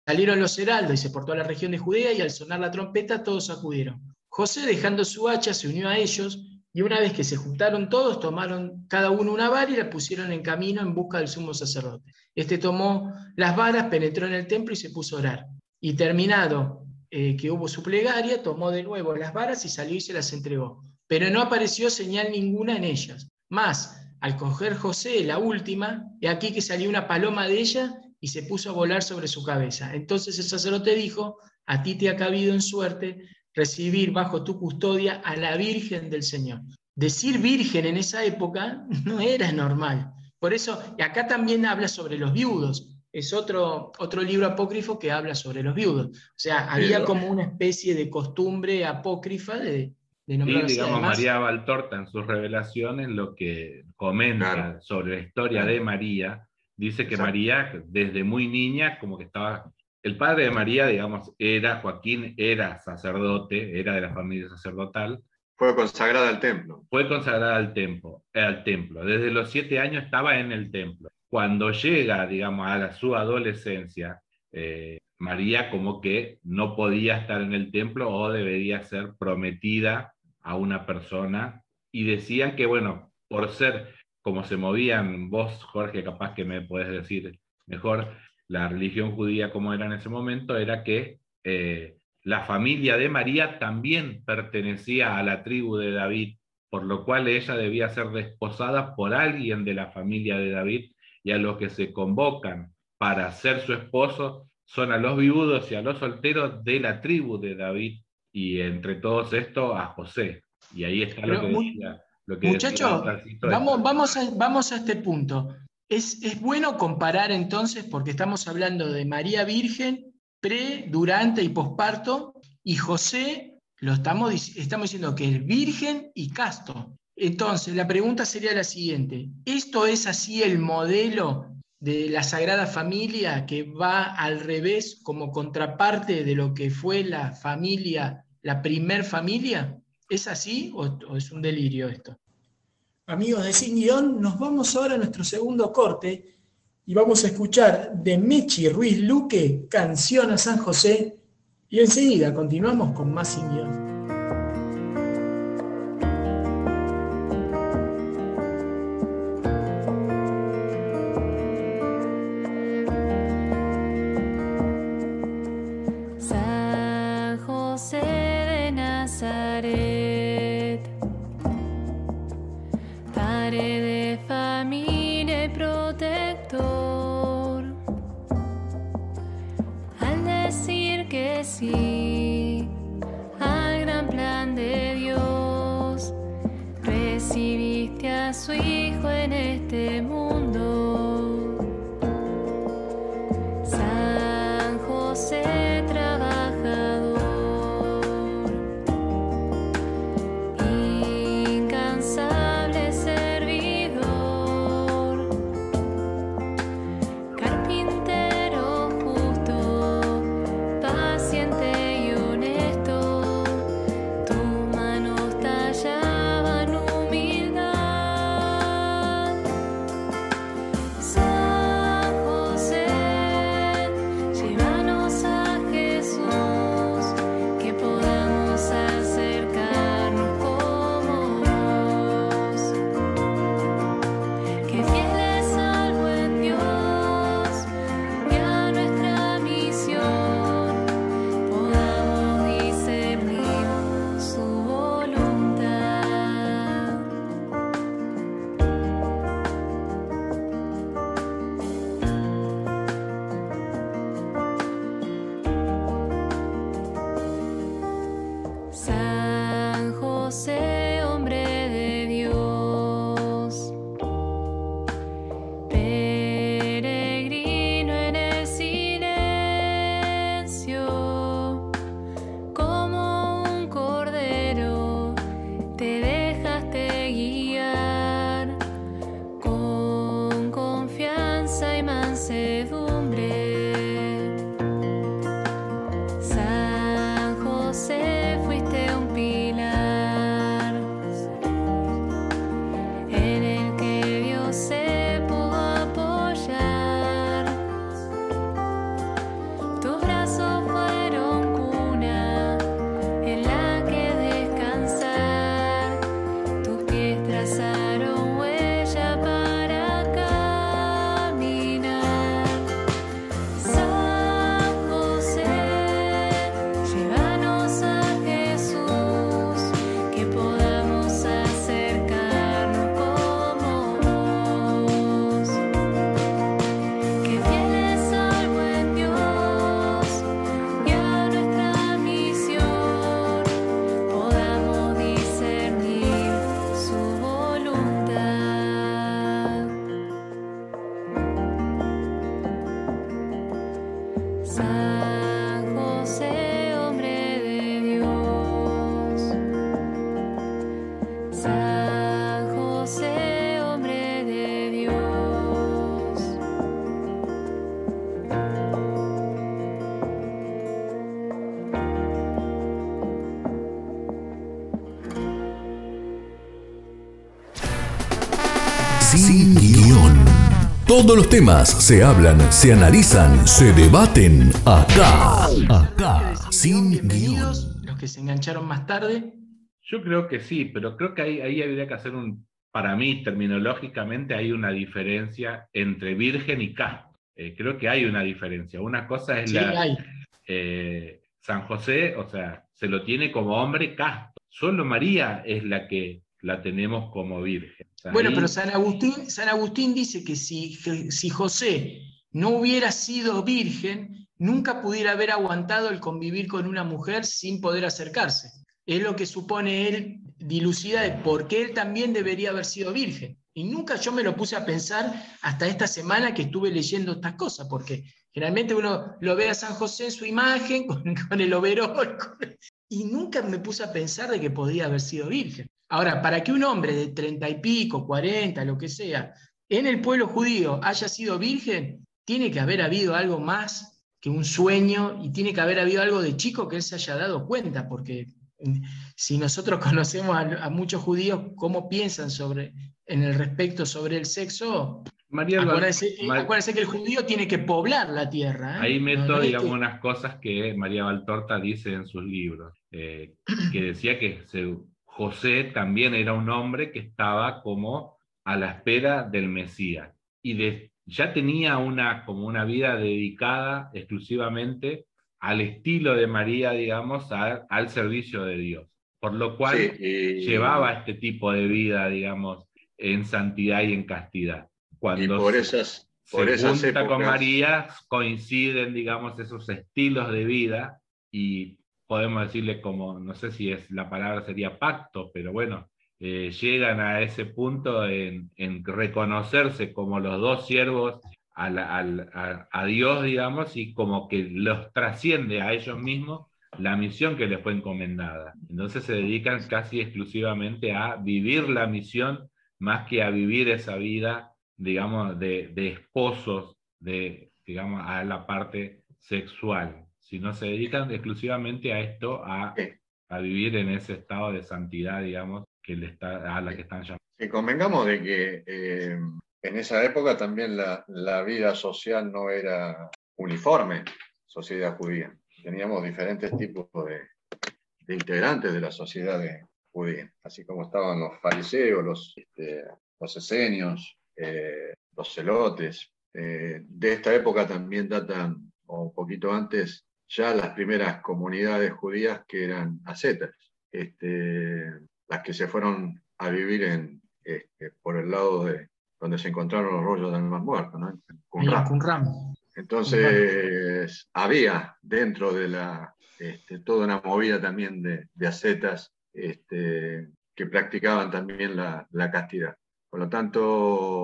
Salieron los heraldos y se portó a la región de Judea, y al sonar la trompeta todos acudieron. José, dejando su hacha, se unió a ellos y una vez que se juntaron todos, tomaron cada uno una vara y la pusieron en camino en busca del sumo sacerdote. Este tomó las varas, penetró en el templo y se puso a orar. Y terminado eh, que hubo su plegaria, tomó de nuevo las varas y salió y se las entregó. Pero no apareció señal ninguna en ellas. Más, al coger José la última, he aquí que salió una paloma de ella y se puso a volar sobre su cabeza. Entonces el sacerdote dijo, a ti te ha cabido en suerte recibir bajo tu custodia a la Virgen del Señor. Decir virgen en esa época *laughs* no era normal. Por eso, y acá también habla sobre los viudos. Es otro, otro libro apócrifo que habla sobre los viudos. O sea, había como una especie de costumbre apócrifa de, de nombrar Y digamos, María Valtorta en sus revelaciones lo que comenta sobre la historia de María, dice que María desde muy niña como que estaba el padre de María, digamos, era Joaquín, era sacerdote, era de la familia sacerdotal. Fue consagrada al templo. Fue consagrada al templo, al templo. Desde los siete años estaba en el templo. Cuando llega, digamos, a su adolescencia, eh, María como que no podía estar en el templo o debería ser prometida a una persona. Y decían que, bueno, por ser como se movían, vos, Jorge, capaz que me puedes decir mejor, la religión judía como era en ese momento, era que eh, la familia de María también pertenecía a la tribu de David, por lo cual ella debía ser desposada por alguien de la familia de David, y a los que se convocan para ser su esposo son a los viudos y a los solteros de la tribu de David, y entre todos estos a José. Y ahí está lo que decía. muchachos, vamos, vamos, vamos a este punto. Es, bueno comparar entonces, porque estamos hablando de María Virgen, pre, durante y posparto, y José, lo estamos, estamos diciendo que es virgen y casto. Entonces, la pregunta sería la siguiente, ¿esto es así el modelo de la Sagrada Familia que va al revés como contraparte de lo que fue la familia, la primer familia? ¿Es así o es un delirio esto? Amigos de Sin Guión, nos vamos ahora a nuestro segundo corte y vamos a escuchar de Mechi Ruiz Luque, Canción a San José, y enseguida continuamos con más Sin Guión. Todos los temas se hablan, se analizan, se debaten acá. Acá. Sin guion. Bienvenidos, los que se engancharon más tarde. Yo creo que sí, pero creo que ahí, ahí habría que hacer un, para mí, terminológicamente, hay una diferencia entre virgen y casto. Eh, creo que hay una diferencia. Una cosa es Sí, la, hay. eh, San José, o sea, se lo tiene como hombre casto. Solo María es la que la tenemos como virgen. Bueno, pero San Agustín, San Agustín dice que si, si José no hubiera sido virgen, nunca pudiera haber aguantado el convivir con una mujer sin poder acercarse. Es lo que supone él dilucida de por qué él también debería haber sido virgen. Y nunca yo me lo puse a pensar hasta esta semana que estuve leyendo estas cosas, porque generalmente uno lo ve a San José en su imagen, *laughs* con, con el overol, con- y nunca me puse a pensar de que podía haber sido virgen. Ahora, para que un hombre de treinta y pico, cuarenta, lo que sea, en el pueblo judío haya sido virgen, tiene que haber habido algo más que un sueño y tiene que haber habido algo de chico que él se haya dado cuenta, porque mm, si nosotros *laughs* conocemos a, a muchos judíos cómo piensan sobre, en el respecto sobre el sexo, María acuérdense, acuérdense que el judío tiene que poblar la tierra. ¿eh? Ahí meto, no es digamos, que- unas cosas que María Valtorta dice en sus libros, eh, que decía que se- José también era un hombre que estaba como a la espera del Mesías y de- ya tenía una, como una vida dedicada exclusivamente al estilo de María, digamos, a- al servicio de Dios, por lo cual Sí, y- llevaba este tipo de vida, digamos, en santidad y en castidad. Y Cuando por se- esas, se por esas junta con María, coinciden, digamos, esos estilos de vida y podemos decirle como, no sé si es la palabra sería pacto, pero bueno, eh, llegan a ese punto en, en reconocerse como los dos siervos la- a Dios, digamos, y como que los trasciende a ellos mismos la misión que les fue encomendada. Entonces se dedican casi exclusivamente a vivir la misión más que a vivir esa vida, digamos, de, de esposos, de, digamos, a la parte sexual, sino se dedican exclusivamente a esto, a, a vivir en ese estado de santidad, digamos, que le está, a la que están llamando. Y convengamos de que eh, en esa época también la, la vida social no era uniforme, sociedad judía. Teníamos diferentes tipos de, de integrantes de la sociedad de- judía, así como estaban los fariseos, los, este, los esenios, eh, los celotes. Eh, de esta época también datan, o un poquito antes, ya las primeras comunidades judías que eran ascetas. Este, las que se fueron a vivir en, este, por el lado de donde se encontraron los rollos del Mar Muerto, ¿no? En. Entonces, había dentro de la, este, toda una movida también de, de ascetas este, que practicaban también la, la castidad. Por lo tanto,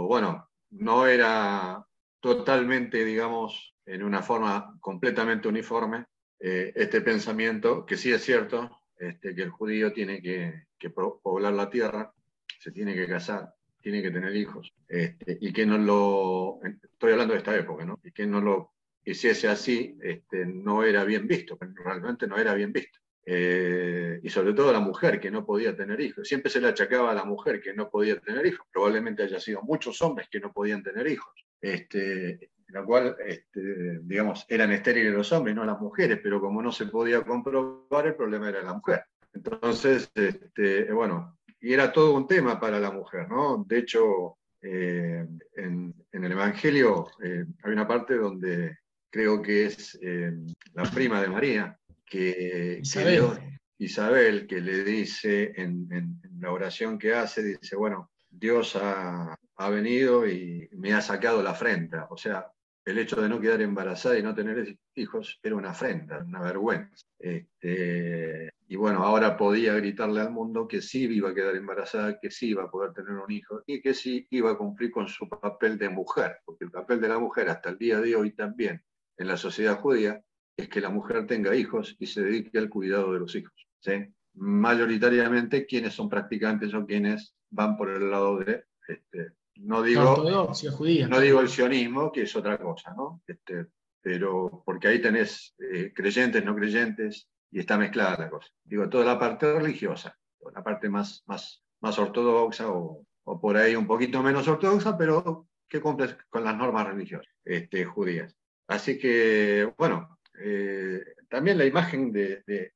bueno, no era totalmente, digamos, en una forma completamente uniforme eh, este pensamiento, que sí es cierto, este, que el judío tiene que, que po- poblar la tierra, se tiene que casar, tiene que tener hijos, este, y que no lo, estoy hablando de esta época, ¿no? Y que no lo hiciese así, este, no era bien visto, realmente no era bien visto. Eh, y sobre todo la mujer que no podía tener hijos. Siempre se le achacaba a la mujer que no podía tener hijos. Probablemente haya sido muchos hombres que no podían tener hijos. Este, la cual, este, digamos, eran estériles los hombres, no las mujeres, pero como no se podía comprobar, el problema era la mujer. Entonces, este, bueno, y era todo un tema para la mujer, ¿no? De hecho, eh, en, en el Evangelio eh, hay una parte donde creo que es eh, la prima de María, que, que Isabel. Dios- Isabel, que le dice en, en- en la oración que hace, dice, bueno, Dios ha, ha venido y me ha sacado la afrenta. O sea, el hecho de no quedar embarazada y no tener hijos era una afrenta, una vergüenza. Este, y bueno, ahora podía gritarle al mundo que sí iba a quedar embarazada, que sí iba a poder tener un hijo y que sí iba a cumplir con su papel de mujer, porque el papel de la mujer hasta el día de hoy también en la sociedad judía es que la mujer tenga hijos y se dedique al cuidado de los hijos. ¿sí? Mayoritariamente quienes son practicantes son quienes van por el lado de, este, no digo, judía. no digo el sionismo, que es otra cosa, ¿no? Este, pero porque ahí tenés eh, creyentes, no creyentes, y está mezclada la cosa. Digo, toda la parte religiosa, toda la parte más, más, más ortodoxa o, o por ahí un poquito menos ortodoxa, pero que cumple con las normas religiosas este, judías. Así que, bueno, eh, también la imagen de,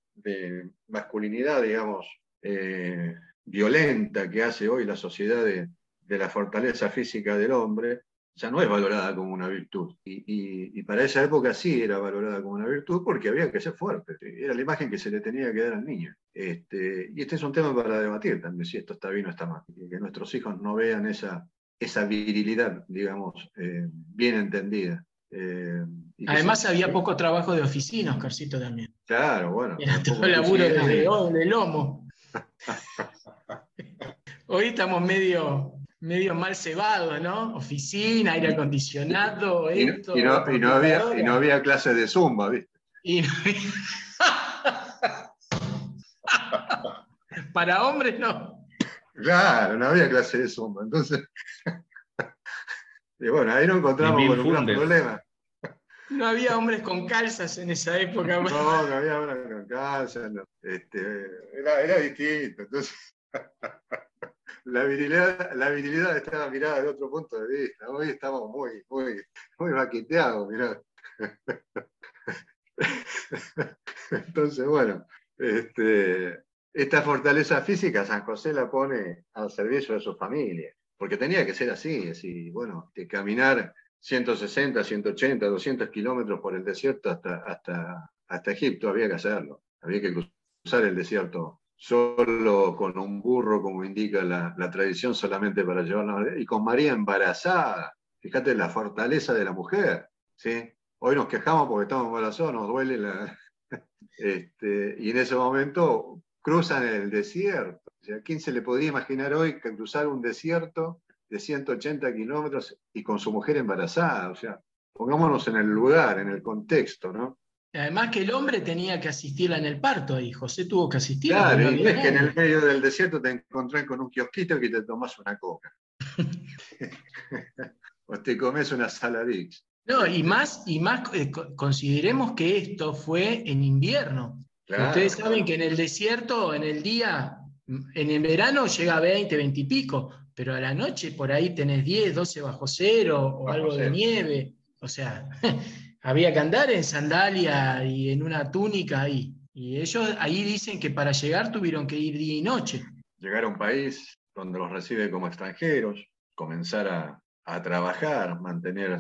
masculinidad, digamos, eh, violenta que hace hoy la sociedad de, la fortaleza física del hombre, ya no es valorada como una virtud. Y, para esa época sí era valorada como una virtud porque había que ser fuerte. Era la imagen que se le tenía que dar al niño. Este, y este es un tema para debatir también, si esto está bien o está mal. Que nuestros hijos no vean esa, esa virilidad, digamos, eh, bien entendida. Eh, y Además se- había poco trabajo de oficina, Oscarcito también. Claro, bueno. Era todo el laburo de, de- de lomo. *laughs* Hoy estamos medio, medio mal cebados, ¿no? Oficina, aire acondicionado, Y esto. y no- y no había, y no había clases de zumba, ¿viste? Y no- *laughs* Para hombres no. Claro, no había clase de zumba. Entonces, *laughs* y bueno, ahí nos encontramos con un gran problema. No había hombres con calzas en esa época. No, no había una con calza, no. Este, era, era distinto. Entonces, *laughs* la virilidad, la virilidad estaba mirada de otro punto de vista. Hoy estamos muy, muy, muy maqueteados, mirá. *laughs* Entonces, bueno, este, esta fortaleza física San José la pone al servicio de su familia, porque tenía que ser así, así, bueno, de caminar 160, 180, 200 kilómetros por el desierto hasta, hasta, hasta Egipto, había que hacerlo, había que cruzar el desierto solo con un burro, como indica la, tradición, solamente para llevarla, y con María embarazada, fíjate la fortaleza de la mujer, ¿sí? Hoy nos quejamos porque estamos embarazados, nos duele la... *laughs* Este, y en ese momento cruzan el desierto. O ¿Quién se le podría imaginar hoy cruzar un desierto de 180 kilómetros y con su mujer embarazada? O sea, pongámonos en el lugar, en el contexto, ¿no? Además que el hombre tenía que asistirla en el parto y José tuvo que asistir. Claro, y es que en el medio del desierto te encontrás con un kiosquito que te tomas una coca. *laughs* o te comes una saladix. No, y más, y más eh, co- consideremos que esto fue en invierno. Claro, Ustedes claro. saben que en el desierto, en el día, en el verano llega a 20, 20 y pico, pero a la noche por ahí tenés 10, 12 bajo cero o Bajo algo de nieve. O sea, *laughs* había que andar en sandalia y en una túnica ahí. Y ellos ahí dicen que para llegar tuvieron que ir día y noche. llegar a un país donde los recibe como extranjeros, comenzar a, a trabajar, mantener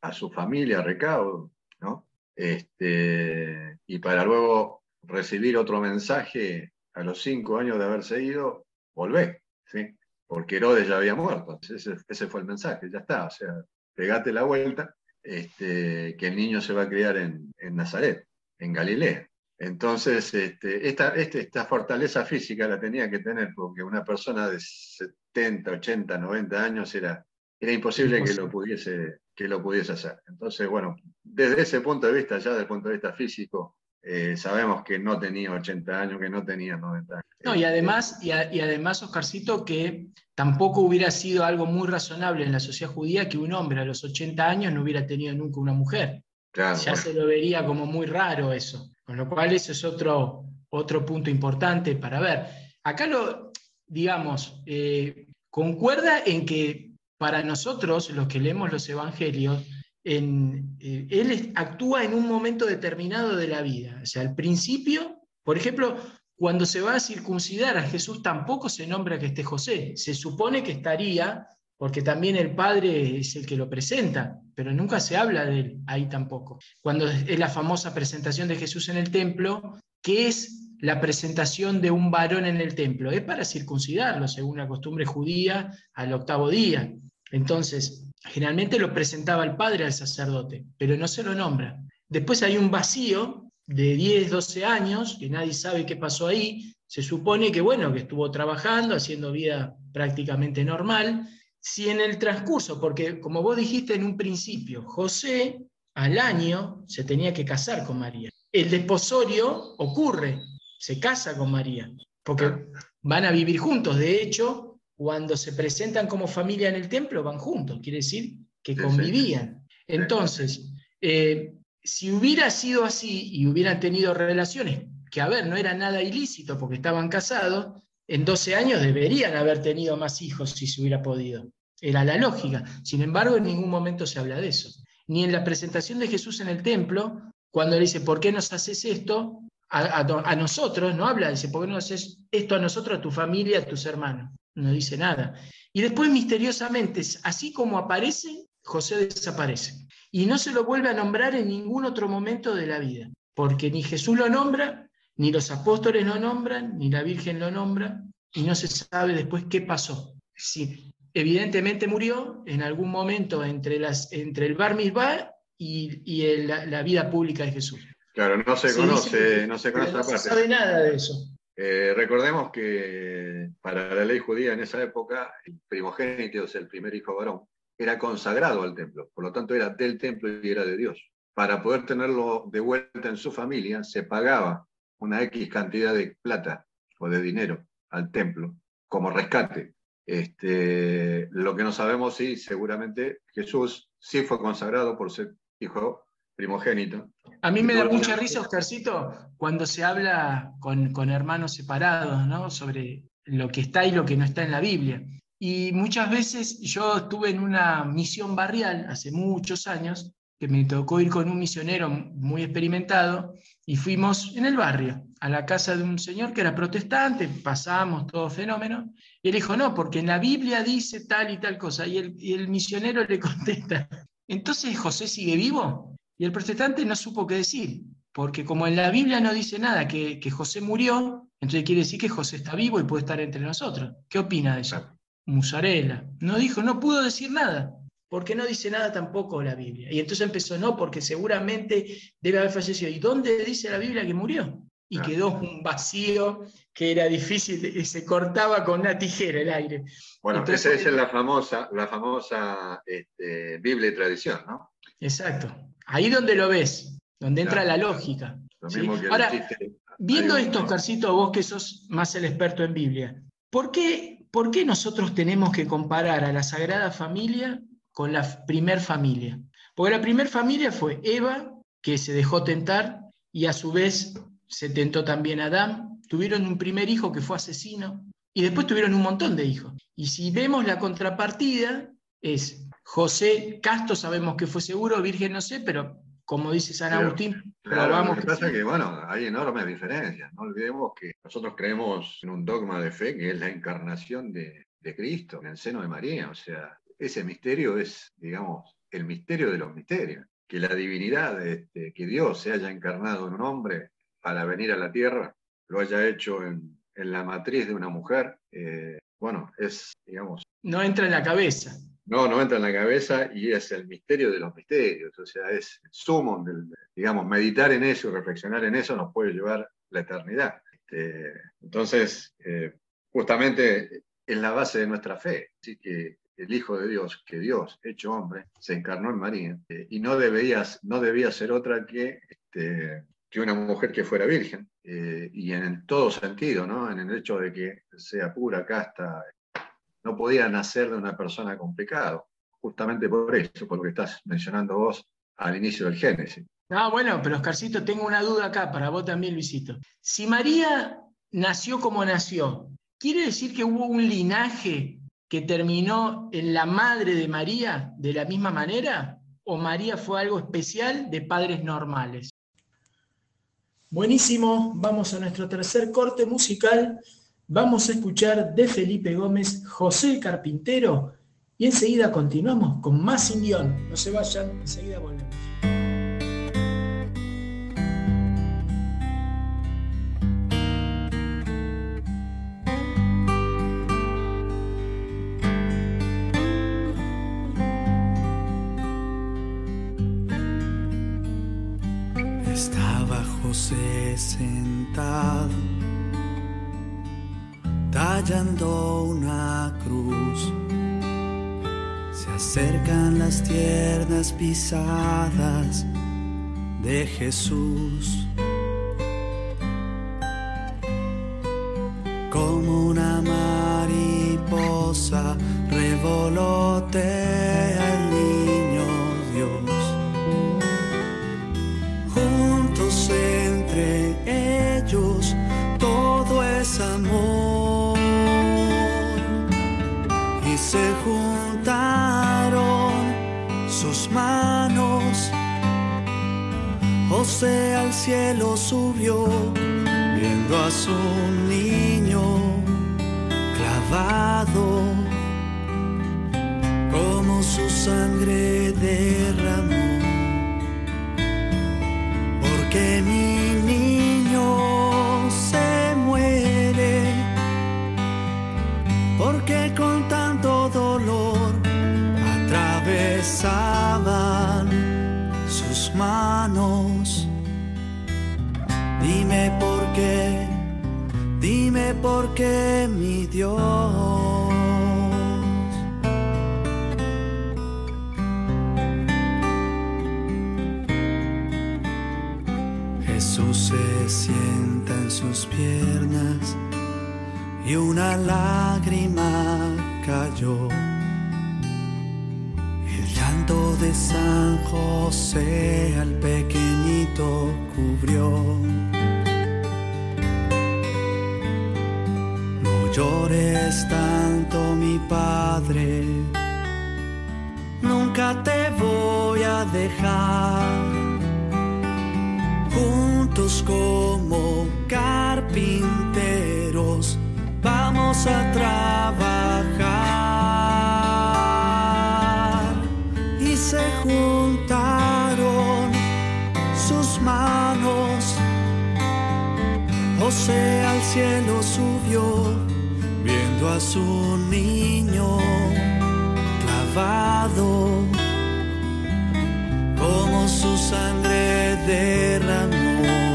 a su familia a recaudo, ¿no? Este, y para luego recibir otro mensaje a los cinco años de haberse ido, volvé, ¿sí? Porque Herodes ya había muerto, ese, ese fue el mensaje, ya está, o sea, pegate la vuelta este, que el niño se va a criar en, en Nazaret, en Galilea. Entonces, este, esta, este- esta fortaleza física la tenía que tener porque una persona de 70, 80, 90 años era, era imposible que lo, pudiese, que lo pudiese hacer. Entonces, bueno, desde ese punto de vista, ya desde el punto de vista físico, eh, sabemos que no tenía 80 años, que no tenía 90 años. No, y además, y, a- y además, Oscarcito, que tampoco hubiera sido algo muy razonable en la sociedad judía que un hombre a los 80 años no hubiera tenido nunca una mujer. Claro, ya bueno. se lo vería como muy raro eso. Con lo cual, eso es otro, otro punto importante para ver. Acá lo, digamos, eh, concuerda en que para nosotros, los que leemos los evangelios, en, eh, él actúa en un momento determinado de la vida. O sea, al principio, por ejemplo, cuando se va a circuncidar a Jesús tampoco se nombra que esté José. Se supone que estaría, porque también el Padre es el que lo presenta, pero nunca se habla de él ahí tampoco. Cuando es la famosa presentación de Jesús en el templo, ¿qué es la presentación de un varón en el templo? Es para circuncidarlo, según la costumbre judía, al octavo día. Entonces, generalmente lo presentaba el padre al sacerdote, pero no se lo nombra. Después hay un vacío de 10, 12 años, que nadie sabe qué pasó ahí. Se supone que, bueno, que estuvo trabajando, haciendo vida prácticamente normal. Si en el transcurso, porque como vos dijiste en un principio, José al año se tenía que casar con María. El desposorio ocurre, se casa con María, porque van a vivir juntos. De hecho, cuando se presentan como familia en el templo, van juntos, quiere decir que convivían. Entonces, eh, si hubiera sido así y hubieran tenido relaciones, que a ver, no era nada ilícito porque estaban casados, en 12 años deberían haber tenido más hijos si se hubiera podido. Era la lógica. Sin embargo, en ningún momento se habla de eso. Ni en la presentación de Jesús en el templo, cuando le dice, ¿por qué nos haces esto? A, nosotros, no habla, dice, ¿por qué no haces esto a nosotros, a tu familia, a tus hermanos? No dice nada. Y después, misteriosamente, así como aparece, José desaparece. Y no se lo vuelve a nombrar en ningún otro momento de la vida, porque ni Jesús lo nombra, ni los apóstoles lo nombran, ni la Virgen lo nombra, y no se sabe después qué pasó. Sí, evidentemente murió en algún momento entre, las, entre el Bar Mitzvah y, y el- la, la vida pública de Jesús. Claro, no se Se conoce, no se conoce no se aparte. sabe nada de eso. Eh, recordemos que para la ley judía en esa época, el primogénito, o sea, el primer hijo varón, era consagrado al templo, por lo tanto era del templo y era de Dios. Para poder tenerlo de vuelta en su familia, se pagaba una X cantidad de plata o de dinero al templo como rescate. Este, lo que no sabemos si seguramente Jesús sí fue consagrado por ser hijo primogénito. A mí me da mucha risa, Oscarcito, cuando se habla con, con hermanos separados, ¿no? Sobre lo que está y lo que no está en la Biblia. Y muchas veces yo estuve en una misión barrial hace muchos años, que me tocó ir con un misionero muy experimentado, y fuimos en el barrio, a la casa de un señor que era protestante, pasamos todo fenómeno, y él dijo, no, porque en la Biblia dice tal y tal cosa, y el, misionero le *laughs* contesta, entonces José sigue vivo. Y el protestante no supo qué decir, porque como en la Biblia no dice nada que José murió, entonces quiere decir que José está vivo y puede estar entre nosotros. ¿Qué opina de eso? Musarela. No dijo, no pudo decir nada, porque no dice nada tampoco la Biblia. Y entonces empezó, no, porque seguramente debe haber fallecido. ¿Y dónde dice la Biblia que murió? Y quedó un vacío que era difícil, y se cortaba con una tijera el aire. Bueno, Entonces- esa es la famosa, la famosa este, Biblia y tradición, ¿no? Exacto. Ahí donde lo ves, donde entra Claro. la lógica. Lo Sí. mismo que el Ahora, chiste- Viendo esto, Oscarcito, vos que sos más el experto en Biblia, ¿por qué, por qué nosotros tenemos que comparar a la Sagrada Familia con la primer familia? Porque la primer familia fue Eva, que se dejó tentar, y a su vez se tentó también Adán. Tuvieron un primer hijo que fue asesino, y después tuvieron un montón de hijos. Y si vemos la contrapartida, es José Casto, sabemos que fue seguro, Virgen no sé, pero como dice San Pero- Agustín, Claro, probamos lo que pasa es que, bueno, hay enormes diferencias. No olvidemos que nosotros creemos en un dogma de fe que es la encarnación de, de Cristo en el seno de María. O sea, ese misterio es, digamos, el misterio de los misterios. Que la divinidad, este, que Dios se haya encarnado en un hombre para venir a la tierra, lo haya hecho en, en la matriz de una mujer, eh, bueno, es, digamos, no entra en la cabeza. No, no entra en la cabeza y es el misterio de los misterios, o sea, es el sumo del, digamos, meditar en eso y reflexionar en eso nos puede llevar la eternidad. Este, entonces, eh, justamente es la base de nuestra fe, así que el Hijo de Dios, que Dios, hecho hombre, se encarnó en María eh, y no, debías, no debía ser otra que, este, que una mujer que fuera virgen, eh, y en todo sentido, ¿no? en el hecho de que sea pura, casta, no podía nacer de una persona complicada, justamente por eso, por lo que estás mencionando vos al inicio del Génesis. Ah, bueno, pero Oscarcito, tengo una duda acá para vos también, Luisito. Si María nació como nació, ¿quiere decir que hubo un linaje que terminó en la madre de María de la misma manera? ¿O María fue algo especial de padres normales? Buenísimo, vamos a nuestro tercer corte musical. Vamos a escuchar de Felipe Gómez José Carpintero y enseguida continuamos con más sin guion. No se vayan, enseguida volvemos. Estaba José sentado, una cruz. Se acercan las tiernas pisadas de Jesús. Como una mariposa revolotea José al cielo subió viendo a su niño clavado como su sangre derramó dime por qué mi Dios. Jesús se sienta en sus piernas y una lágrima cayó. El llanto de San José al pequeñito cubrió. Llores tanto, mi padre, nunca te voy a dejar. Juntos como carpinteros vamos a trabajar. Y se juntaron sus manos José al cielo subió su niño clavado como su sangre derramó.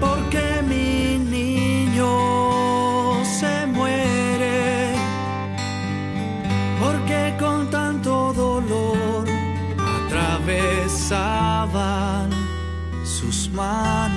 Porque mi niño se muere, porque con tanto dolor atravesaban sus manos.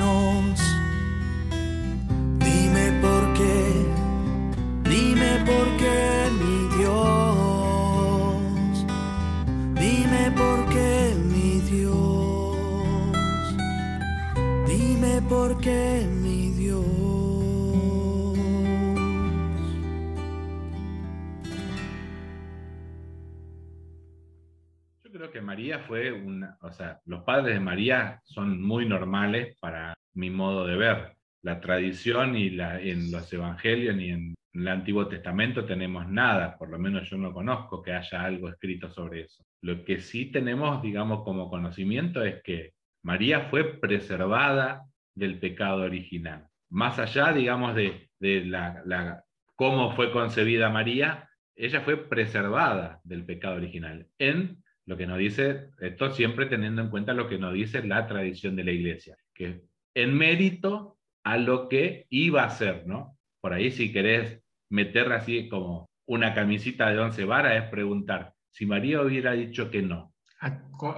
María fue una, o sea, los padres de María son muy normales para mi modo de ver. La tradición y en los evangelios ni en el Antiguo Testamento tenemos nada, por lo menos yo no conozco que haya algo escrito sobre eso. Lo que sí tenemos, digamos, como conocimiento es que María fue preservada del pecado original. Más allá, digamos, de, de la, la- cómo fue concebida María, ella fue preservada del pecado original. En lo que nos dice, esto siempre teniendo en cuenta lo que nos dice la tradición de la iglesia, que en mérito a lo que iba a ser, ¿no? Por ahí si querés meterla así como una camisita de once varas es preguntar si María hubiera dicho que no.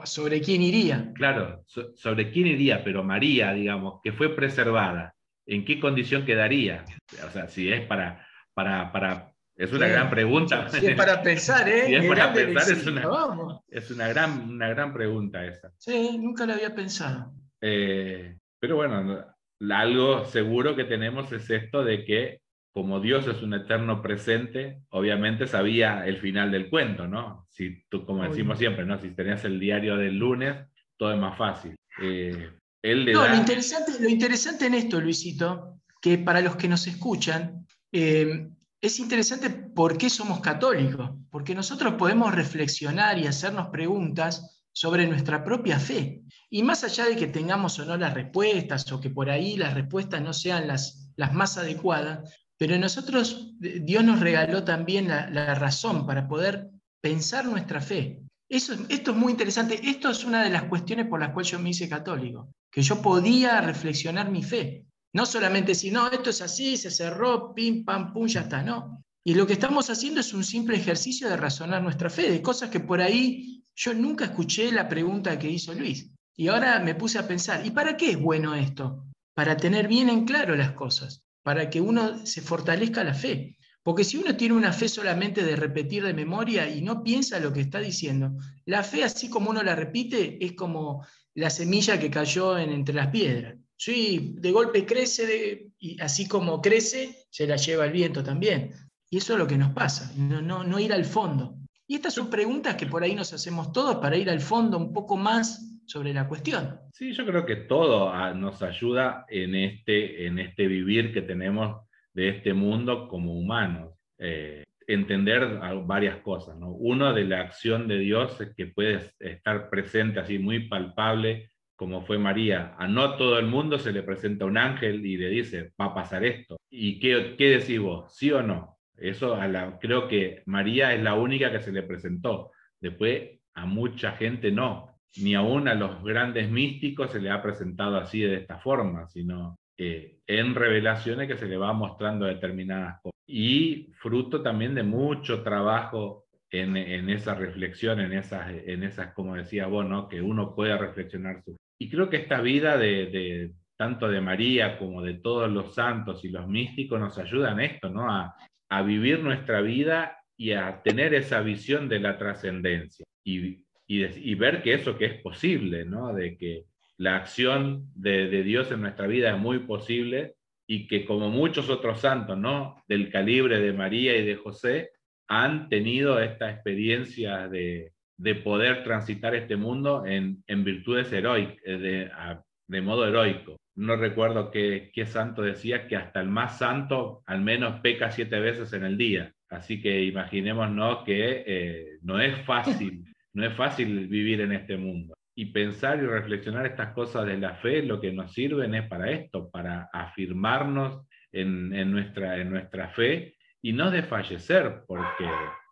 ¿Sobre quién iría? Claro, so- sobre quién iría, pero María, digamos, que fue preservada, ¿en qué condición quedaría? O sea, si es para, para, para, es una Sí. gran pregunta. Si es para pensar, ¿eh? *laughs* Si es para pensar, es una- Vamos. Es una gran, una gran pregunta esa. Sí, nunca lo había pensado. Eh, pero bueno, no- algo seguro que tenemos es esto de que como Dios es un eterno presente, obviamente sabía el final del cuento, ¿no? Si tú, como decimos siempre, ¿no? Si tenías el diario del lunes, todo es más fácil. Eh, él le No, da... lo interesante, lo interesante en esto, Luisito, que para los que nos escuchan, eh, es interesante por qué somos católicos, porque nosotros podemos reflexionar y hacernos preguntas sobre nuestra propia fe. Y más allá de que tengamos o no las respuestas, o que por ahí las respuestas no sean las, las más adecuadas, pero nosotros, Dios nos regaló también la, la razón para poder pensar nuestra fe. Eso, esto es muy interesante. Esto es una de las cuestiones por las cuales yo me hice católico, que yo podía reflexionar mi fe. No solamente decir, no, esto es así, se cerró, pim, pam, pum, ya está, no. Y lo que estamos haciendo es un simple ejercicio de razonar nuestra fe, de cosas que por ahí yo nunca escuché la pregunta que hizo Luis. Y ahora me puse a pensar, ¿y para qué es bueno esto? Para tener bien en claro las cosas, para que uno se fortalezca la fe. Porque si uno tiene una fe solamente de repetir de memoria y no piensa lo que está diciendo, la fe así como uno la repite es como la semilla que cayó en, entre las piedras. Sí, de golpe crece y así como crece, se la lleva el viento también. Y eso es lo que nos pasa, no, no, no ir al fondo. Y estas son preguntas que por ahí nos hacemos todos para ir al fondo un poco más sobre la cuestión. Sí, yo creo que todo ah, nos ayuda en este, en este vivir que tenemos de este mundo como humanos. Eh, entender varias cosas. ¿no? Uno de la acción de Dios es que puede estar presente así muy palpable como fue María. A no todo el mundo se le presenta un ángel y le dice, va a pasar esto. ¿Y qué, qué decís vos? ¿Sí o no? Eso a la, creo que María es la única que se le presentó. Después a mucha gente no. Ni aún a los grandes místicos se le ha presentado así de esta forma, sino en revelaciones que se le va mostrando determinadas cosas. Y fruto también de mucho trabajo en, en esa reflexión, en esas, en esas, como decía vos, que uno pueda reflexionar su y creo que esta vida de, tanto de María como de todos los santos y los místicos nos ayudan esto, ¿no? A, a vivir nuestra vida y a tener esa visión de la trascendencia y, y ver que eso que es posible, ¿no? De que la acción de, de Dios en nuestra vida es muy posible y que como muchos otros santos, ¿no? Del calibre de María y de José, han tenido esta experiencia de, de poder transitar este mundo en, en virtudes heroicas, de, a- de modo heroico. No recuerdo qué, qué santo decía que hasta el más santo al menos peca siete veces en el día. Así que imaginémonos que eh, no es fácil, *laughs* no es fácil vivir en este mundo. Y pensar y reflexionar estas cosas de la fe, lo que nos sirven es para esto, para afirmarnos en, en nuestra, en nuestra fe y no desfallecer, porque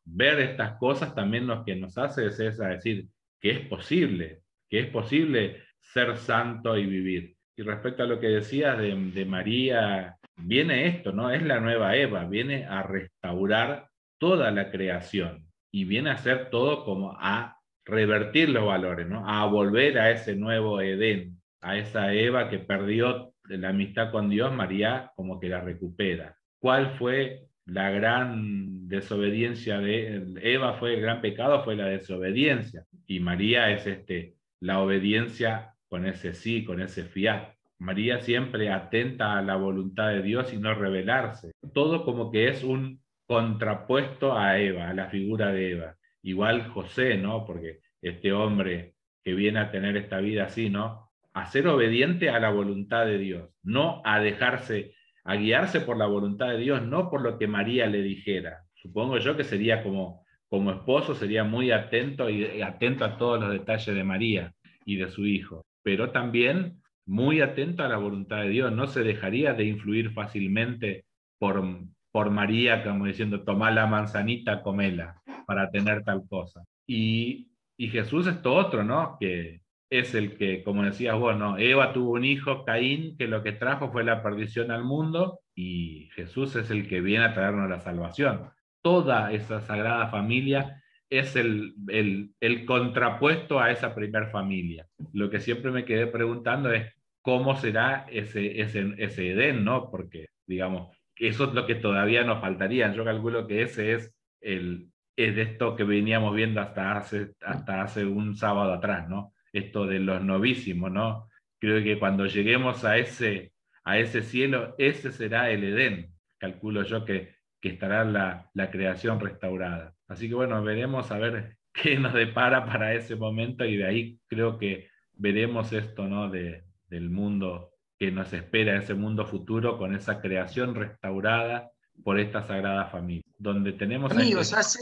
ver estas cosas también lo que nos hace es, es decir que es posible, que es posible ser santo y vivir. Y respecto a lo que decías de, de María, viene esto, ¿no? Es la nueva Eva, viene a restaurar toda la creación y viene a hacer todo como a revertir los valores, ¿no? A volver a ese nuevo Edén, a esa Eva que perdió la amistad con Dios, María como que la recupera. ¿Cuál fue la gran desobediencia de Eva fue el gran pecado fue la desobediencia y María es este la obediencia con ese sí, con ese fiat. María siempre atenta a la voluntad de Dios y no rebelarse. Todo como que es un contrapuesto a Eva, a la figura de Eva. Igual José, ¿no? Porque este hombre que viene a tener esta vida así, ¿no? A ser obediente a la voluntad de Dios, no a dejarse a guiarse por la voluntad de Dios, no por lo que María le dijera. Supongo yo que sería como, como esposo, sería muy atento y, atento a todos los detalles de María y de su hijo, pero también muy atento a la voluntad de Dios, no se dejaría de influir fácilmente por, por María, como diciendo, toma la manzanita, comela, para tener tal cosa. Y, y Jesús es todo otro, ¿no? Que es el que, como decías vos. Eva tuvo un hijo, Caín, que lo que trajo fue la perdición al mundo, y Jesús es el que viene a traernos la salvación. Toda esa sagrada familia es el, el, el contrapuesto a esa primer familia. Lo que siempre me quedé preguntando es cómo será ese, ese, ese Edén, ¿no? Porque, digamos, eso es lo que todavía nos faltaría. Yo calculo que ese es el es de esto que veníamos viendo hasta hace, hasta hace un sábado atrás, ¿no? Esto de los novísimos, ¿no? Creo que cuando lleguemos a ese, a ese cielo, ese será el Edén. Calculo yo que, que estará la, la creación restaurada. Así que bueno, veremos a ver *laughs* qué nos depara para ese momento y de ahí creo que veremos esto, ¿no? De, del mundo que nos espera, ese mundo futuro con esa creación restaurada por esta sagrada familia, donde tenemos... Amigos, hace,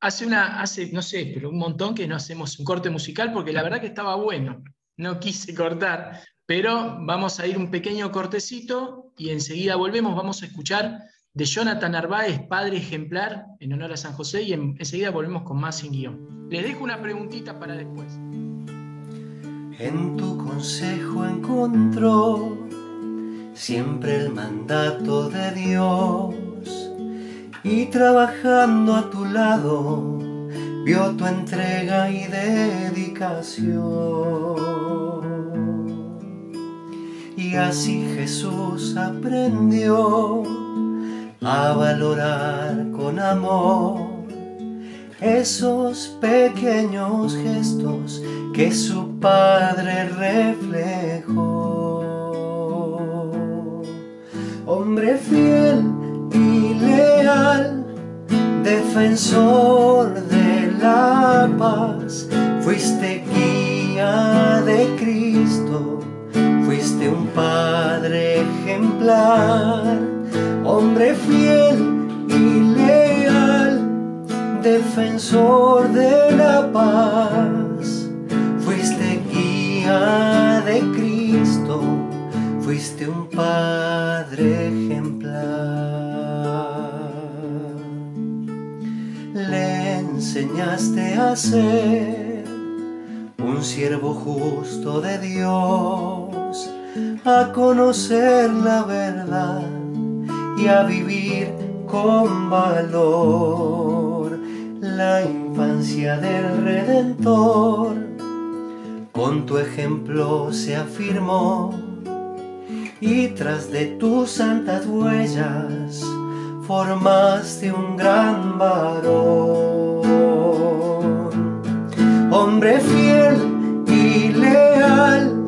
hace una, hace, no sé, pero un montón que no hacemos un corte musical porque la verdad que estaba bueno. No quise cortar, pero vamos a ir un pequeño cortecito y enseguida volvemos, vamos a escuchar de Jonathan Narváez, padre ejemplar, en honor a San José, y en, enseguida volvemos con más sin guion. Les dejo una preguntita para después. En tu consejo encontró siempre el mandato de Dios y trabajando a tu lado vio tu entrega y dedicación. Y así Jesús aprendió a valorar con amor esos pequeños gestos que su padre reflejó. Hombre fiel leal, defensor de la paz, fuiste guía de Cristo, fuiste un padre ejemplar, hombre fiel y leal, defensor de la paz, fuiste guía de Cristo, fuiste un padre ejemplar. Le enseñaste a ser un siervo justo de Dios, a conocer la verdad y a vivir con valor la infancia del Redentor. Con tu ejemplo se afirmó y tras de tus santas huellas formaste un gran varón. Hombre fiel y leal,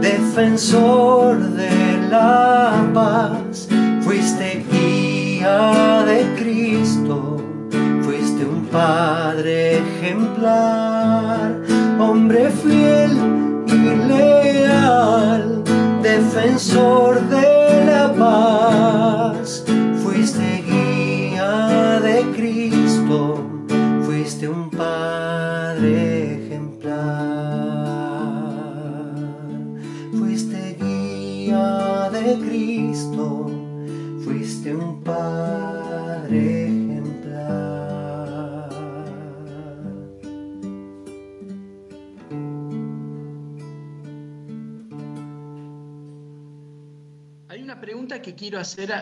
defensor de la paz, fuiste guía de Cristo, fuiste un padre ejemplar, hombre fiel y leal, defensor de la paz, que quiero hacer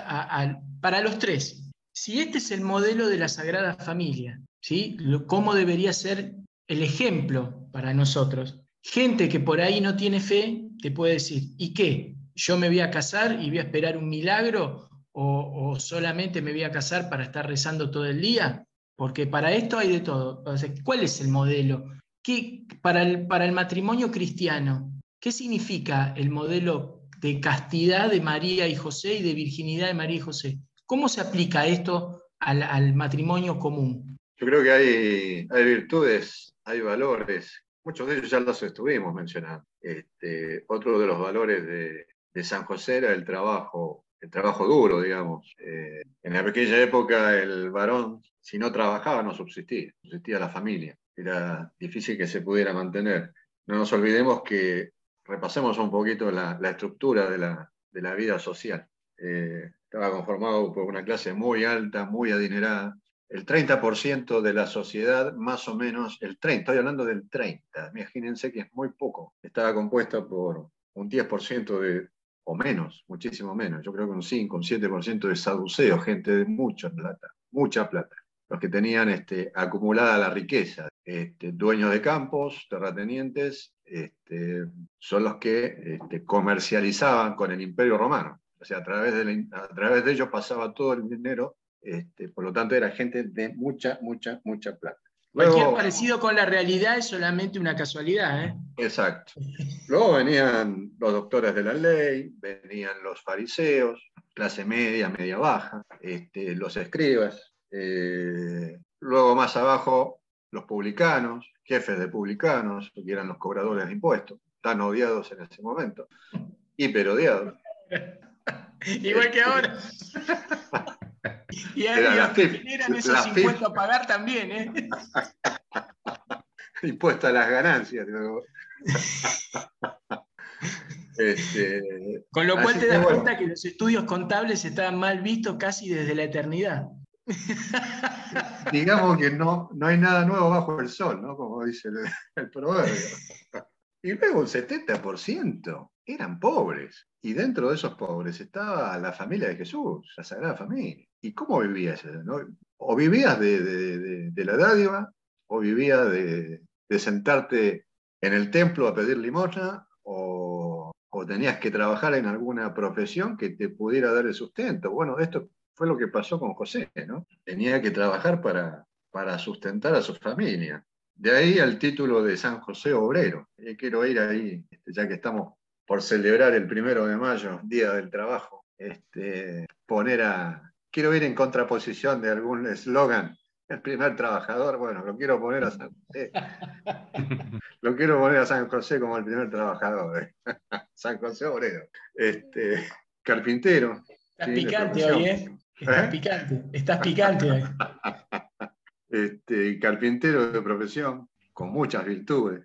para los tres. Si este es el modelo de la Sagrada Familia, ¿sí? ¿cómo debería ser el ejemplo para nosotros? Gente que por ahí no tiene fe te puede decir, ¿y qué? ¿Yo me voy a casar y voy a esperar un milagro? ¿O, solamente me voy a casar para estar rezando todo el día? Porque para esto hay de todo. ¿Cuál es el modelo? ¿Qué, para, el, para el matrimonio cristiano, ¿qué significa el modelo de castidad de María y José y de virginidad de María y José? ¿Cómo se aplica esto al, al matrimonio común? Yo creo que hay, hay virtudes, hay valores, muchos de ellos ya los estuvimos mencionando. Este, otro de los valores de, de San José era el trabajo, el trabajo duro, digamos. Eh, en aquella época el varón, si no trabajaba, no subsistía, subsistía la familia. Era difícil que se pudiera mantener. No nos olvidemos que repasemos un poquito la, la estructura de la, de la vida social. Eh, estaba conformado por una clase muy alta, muy adinerada. El 30% de la sociedad, más o menos, el 30, estoy hablando del 30, imagínense que es muy poco. Estaba compuesta por un 10% de, o menos, muchísimo menos, yo creo que un 5, un 7% de saduceos, gente de mucha plata, mucha plata. Los que tenían este, acumulada la riqueza, este, dueños de campos, terratenientes, este, son los que este, comercializaban con el imperio romano. O sea, a través de, la- a través de ellos pasaba todo el dinero, este, por lo tanto era gente de mucha, mucha, mucha plata. Cualquier parecido con la realidad es solamente una casualidad. ¿eh? Exacto. Luego venían los doctores de la ley, venían los fariseos, clase media, media baja, este, los escribas. eh, luego más abajo los publicanos, jefes de publicanos, que eran los cobradores de impuestos, tan odiados en ese momento, hiperodiados. *laughs* Igual que ahora. *laughs* y Eran los que generan esos impuestos a pagar también. ¿eh? *laughs* impuesto a las ganancias. luego. Este, Con lo cual te das bueno. cuenta que los estudios contables estaban mal vistos casi desde la eternidad. *laughs* digamos que no, no hay nada nuevo bajo el sol, ¿no? Como dice el, proverbio. Y luego el 70% eran pobres. Y dentro de esos pobres estaba la familia de Jesús, la Sagrada Familia. ¿Y cómo vivías? no? O vivías de, de- la dádiva, o vivías de, de sentarte en el templo a pedir limosna, o, o tenías que trabajar en alguna profesión que te pudiera dar el sustento. Bueno, esto fue lo que pasó con José, ¿no? Tenía que trabajar para, para sustentar a su familia. De ahí el título de San José Obrero. Y quiero ir ahí, este, ya que estamos por celebrar el primero de mayo, Día del Trabajo, este, poner a. Quiero ir en contraposición de algún eslogan. El primer trabajador, bueno, lo quiero poner a San José. *laughs* Lo quiero poner a San José como el primer trabajador. ¿eh? *laughs* San José Obrero. Este, carpintero. Sí, de picante hoy, ¿eh? Estás ¿Eh? picante. Estás picante *laughs* este, carpintero de profesión, con muchas virtudes.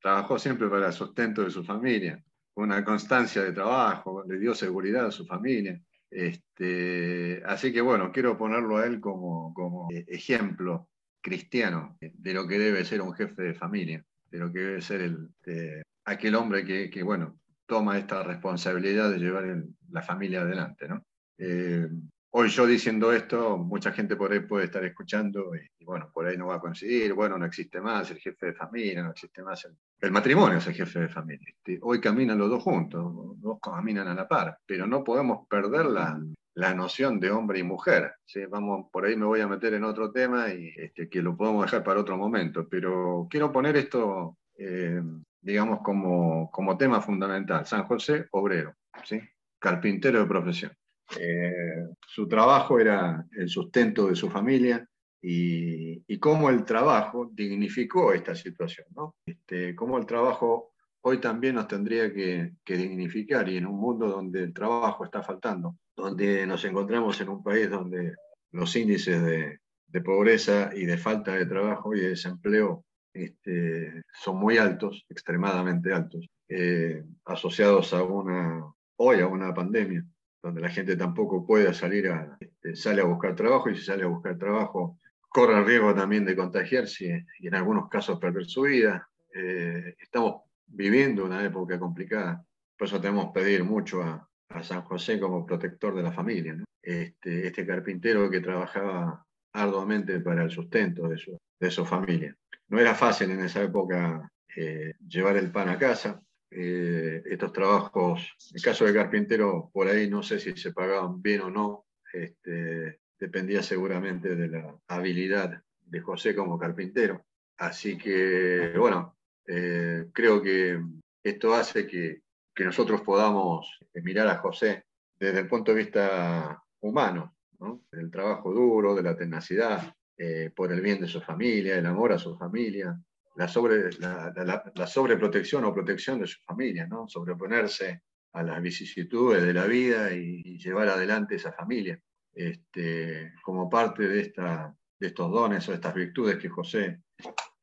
Trabajó siempre para el sustento de su familia, una constancia de trabajo, le dio seguridad a su familia. Este, así que bueno, quiero ponerlo a él como, como eh, ejemplo cristiano de lo que debe ser un jefe de familia, de lo que debe ser el, eh, aquel hombre que, que, bueno, toma esta responsabilidad de llevar el- la familia adelante. ¿no? Eh, Hoy yo diciendo esto, mucha gente por ahí puede estar escuchando y, y, bueno, por ahí no va a coincidir, bueno, no existe más el jefe de familia, no existe más el, el matrimonio, es el jefe de familia. Este, hoy caminan los dos juntos, los dos caminan a la par, pero no podemos perder la, la noción de hombre y mujer. ¿sí? Vamos, por ahí me voy a meter en otro tema y este, que lo podemos dejar para otro momento, pero quiero poner esto, eh, digamos, como, como tema fundamental. San José, obrero, ¿sí? carpintero de profesión. Eh, su trabajo era el sustento de su familia y, y cómo el trabajo dignificó esta situación, ¿no? Este, cómo el trabajo hoy también nos tendría que, dignificar y en un mundo donde el trabajo está faltando, donde nos encontramos en un país donde los índices de, de pobreza y de falta de trabajo y de desempleo este, son muy altos, extremadamente altos, eh, asociados a una, hoy a una pandemia donde la gente tampoco puede salir a, este, sale a buscar trabajo y si sale a buscar trabajo corre el riesgo también de contagiarse y en algunos casos perder su vida. Eh, estamos viviendo una época complicada, por eso tenemos que pedir mucho a, San José como protector de la familia. Este, este carpintero que trabajaba arduamente para el sustento de su, de su familia. No era fácil en esa época eh, llevar el pan a casa, eh, estos trabajos, en el caso de carpintero, por ahí no sé si se pagaban bien o no, este, dependía seguramente de la habilidad de José como carpintero. Así que, bueno, eh, creo que esto hace que, que, nosotros podamos mirar a José desde el punto de vista humano, ¿no? del trabajo duro, de la tenacidad, eh, por el bien de su familia, el amor a su familia, la, sobre, la, sobreprotección o protección de su familia, ¿no? sobreponerse a las vicisitudes de la vida y, llevar adelante esa familia, este, como parte de, esta, de estos dones o estas virtudes que José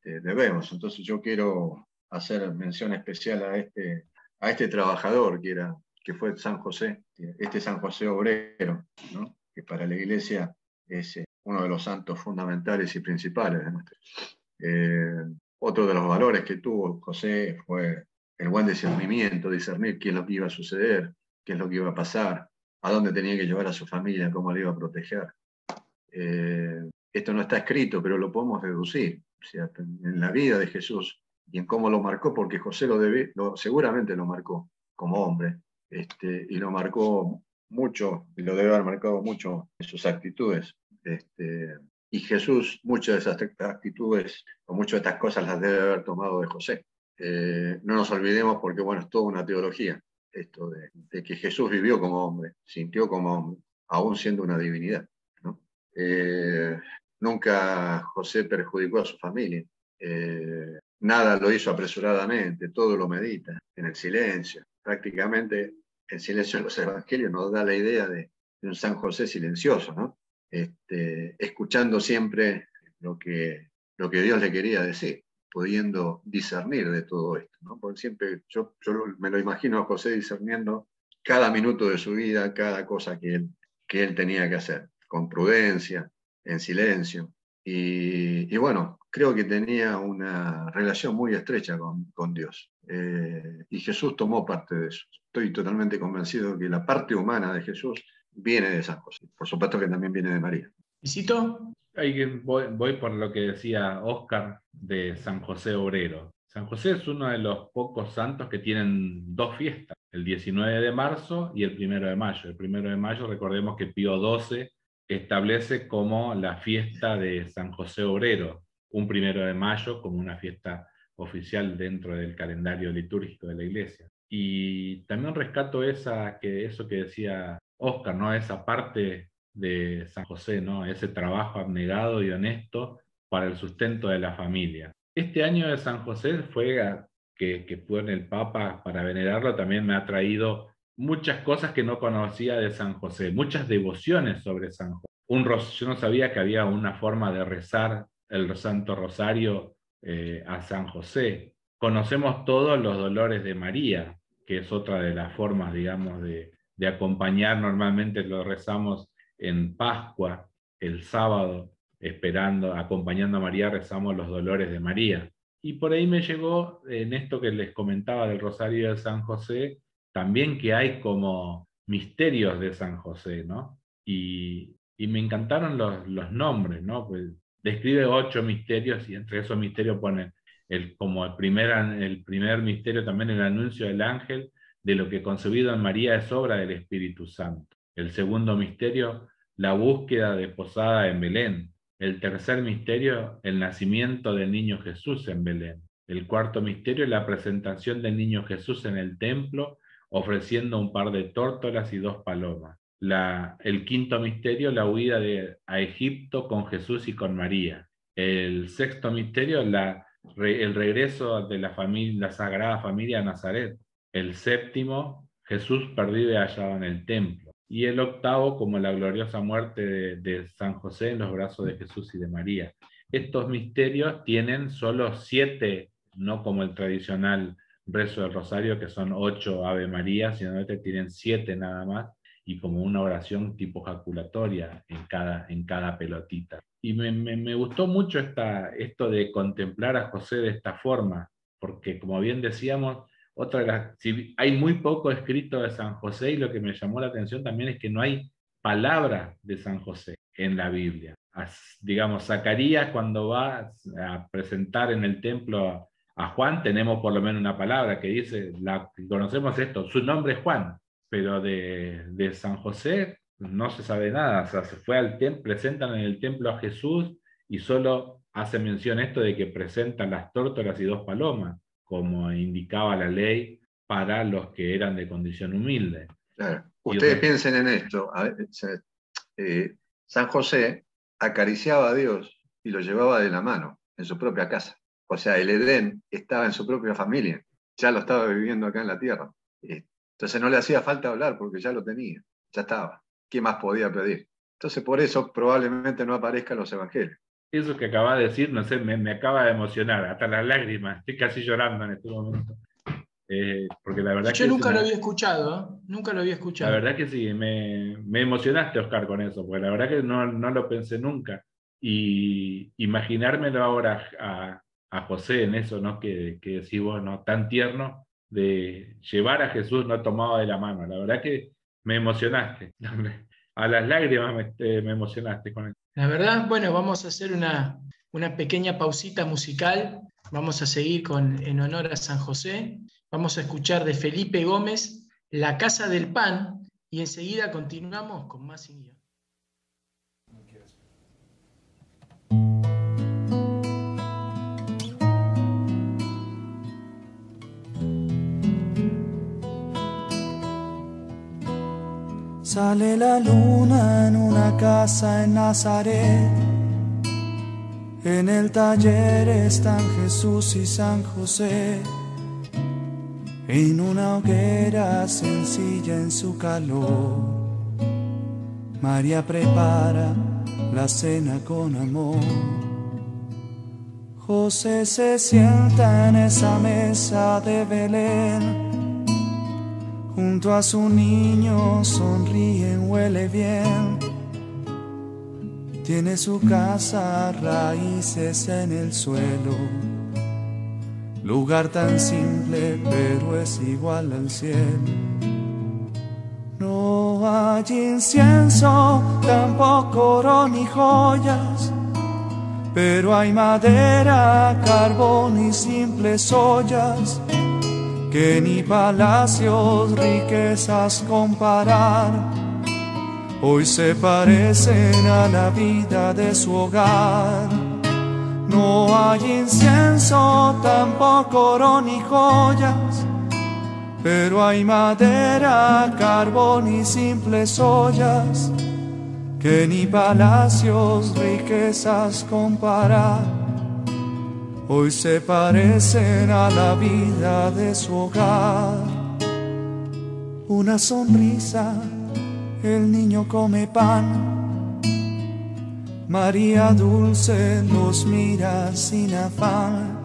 debemos. Entonces yo quiero hacer mención especial a este, a este trabajador que era que fue San José, este San José obrero, ¿no? que para la iglesia es eh, uno de los santos fundamentales y principales de nuestra. Eh, otro de los valores que tuvo José fue el buen discernimiento, discernir qué es lo que iba a suceder, qué es lo que iba a pasar, a dónde tenía que llevar a su familia, cómo le iba a proteger. Eh, esto no está escrito, pero lo podemos deducir. En la vida de Jesús y en cómo lo marcó, porque José lo, debe, lo seguramente lo marcó como hombre, este, y lo marcó mucho, y lo debe haber marcado mucho en sus actitudes. Este, y Jesús, muchas de esas actitudes o muchas de estas cosas las debe haber tomado de José. Eh, no nos olvidemos porque, bueno, es toda una teología, esto de, que Jesús vivió como hombre, sintió como hombre, aún siendo una divinidad. Eh, nunca José perjudicó a su familia. Eh, nada lo hizo apresuradamente, todo lo medita en el silencio. Prácticamente el silencio de los evangelios nos da la idea de, de un San José silencioso, ¿no? Este, escuchando siempre lo que, lo que Dios le quería decir, pudiendo discernir de todo esto. ¿no? Porque siempre yo, me lo imagino a José discerniendo cada minuto de su vida, cada cosa que él, que él tenía que hacer, con prudencia, en silencio. Y, bueno, creo que tenía una relación muy estrecha con, con Dios. Eh, y Jesús tomó parte de eso. Estoy totalmente convencido que la parte humana de Jesús viene de San José. Por supuesto que también viene de María. ¿Visito? Voy, voy por lo que decía Oscar de San José Obrero. San José es uno de los pocos santos que tienen dos fiestas, el 19 de marzo y el 1 de mayo. El 1 de mayo, recordemos que Pío XII establece como la fiesta de San José Obrero, un 1 de mayo como una fiesta oficial dentro del calendario litúrgico de la iglesia. Y también rescato esa, que, eso que decía Oscar, ¿no? esa parte de San José, ¿no? ese trabajo abnegado y honesto para el sustento de la familia. Este año de San José fue que, que pone el Papa para venerarlo, también me ha traído muchas cosas que no conocía de San José, muchas devociones sobre San José. Yo no sabía que había una forma de rezar el Santo Rosario eh, a San José. Conocemos todos los dolores de María, que es otra de las formas, digamos, de, de acompañar. Normalmente lo rezamos en Pascua, el sábado, esperando, acompañando a María, rezamos los dolores de María. Y por ahí me llegó en esto que les comentaba del Rosario de San José, también que hay como misterios de San José, ¿no? Y, y me encantaron los, los nombres, ¿no? Pues describe ocho misterios y entre esos misterios pone el, como el primer, el primer misterio también el anuncio del ángel de lo que concebido en María es obra del Espíritu Santo. El segundo misterio, la búsqueda de posada en Belén. El tercer misterio, el nacimiento del niño Jesús en Belén. El cuarto misterio, la presentación del niño Jesús en el templo, ofreciendo un par de tórtolas y dos palomas. La, el quinto misterio, la huida a Egipto con Jesús y con María. El sexto misterio, la, el regreso de la, familia, la Sagrada Familia a Nazaret. El séptimo, Jesús perdido y hallado en el templo. Y el octavo, como la gloriosa muerte de, San José en los brazos de Jesús y de María. Estos misterios tienen solo siete, no como el tradicional rezo del rosario, que son ocho Ave María, sino que este tienen siete nada más, y como una oración tipo jaculatoria en cada, en cada pelotita. Y me, me, me gustó mucho esta, esto de contemplar a José de esta forma, porque como bien decíamos, otra hay muy poco escrito de San José y lo que me llamó la atención también es que no hay palabra de San José en la Biblia. Digamos, Zacarías cuando va a presentar en el templo a, a, Juan, tenemos por lo menos una palabra que dice, la, conocemos esto, su nombre es Juan, pero de, de San José no se sabe nada. O sea, se fue al templo, presentan en el templo a Jesús y solo hace mención esto de que presentan las tórtolas y dos palomas como indicaba la ley para los que eran de condición humilde. Claro. Ustedes piensen en esto. Eh, San José acariciaba a Dios y lo llevaba de la mano en su propia casa. O sea, el Edén estaba en su propia familia, ya lo estaba viviendo acá en la tierra. Entonces no le hacía falta hablar porque ya lo tenía, ya estaba. ¿Qué más podía pedir? Entonces por eso probablemente no aparezcan los evangelios. Eso que acaba de decir, no sé, me, me, acaba de emocionar, hasta las lágrimas, estoy casi llorando en este momento. eh, porque la verdad Yo que nunca lo había escuchado, ¿eh? nunca lo había La escuchado. verdad que sí, me, me emocionaste, Oscar, con eso, porque la verdad que no, no lo pensé nunca. Y imaginármelo ahora a, a José en eso, ¿no? Que, que decís vos, ¿no? Tan tierno de llevar a Jesús no tomado de la mano. La verdad que me emocionaste. *laughs* A las lágrimas me, eh, me emocionaste con eso. La verdad, bueno, vamos a hacer una, una pequeña pausita musical. Vamos a seguir con En honor a San José. Vamos a escuchar de Felipe Gómez La Casa del Pan y enseguida continuamos con más Sale la luna en una casa en Nazaret. En el taller están Jesús y San José. En una hoguera sencilla en su calor. María prepara la cena con amor. José se sienta en esa mesa de Belén. Junto a su niño sonríen, huele bien. Tiene su casa raíces en el suelo. Lugar tan simple, pero es igual al cielo. No hay incienso, tampoco oro ni joyas. Pero hay madera, carbón y simples ollas que ni palacios, riquezas comparar, hoy se parecen a la vida de su hogar. No hay incienso, tampoco oro ni joyas, pero hay madera, carbón y simples ollas, que ni palacios, riquezas comparar hoy se parecen a la vida de su hogar. Una sonrisa, el niño come pan. María Dulce los mira sin afán.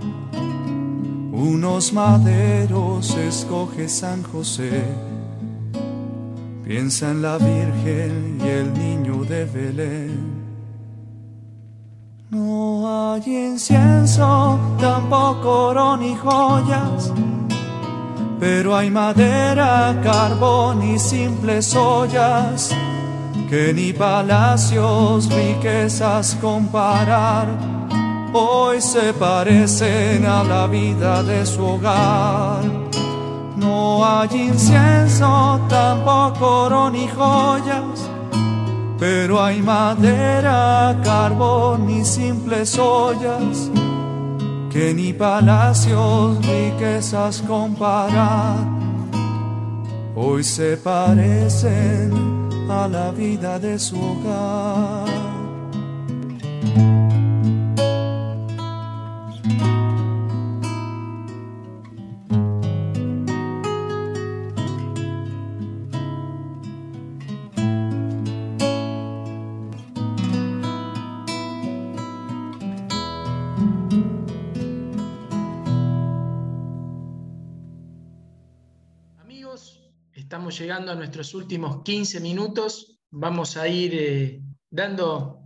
Unos maderos escoge San José. Piensa en la Virgen y el niño de Belén. No hay incienso, tampoco oro ni joyas, pero hay madera, carbón y simples ollas, que ni palacios, riquezas comparar, hoy se parecen a la vida de su hogar. No hay incienso, tampoco oro ni joyas, pero hay madera, carbón y simples ollas que ni palacios, riquezas comparar. Hoy se parecen a la vida de su hogar. Llegando a nuestros últimos 15 minutos. Vamos a ir eh, dando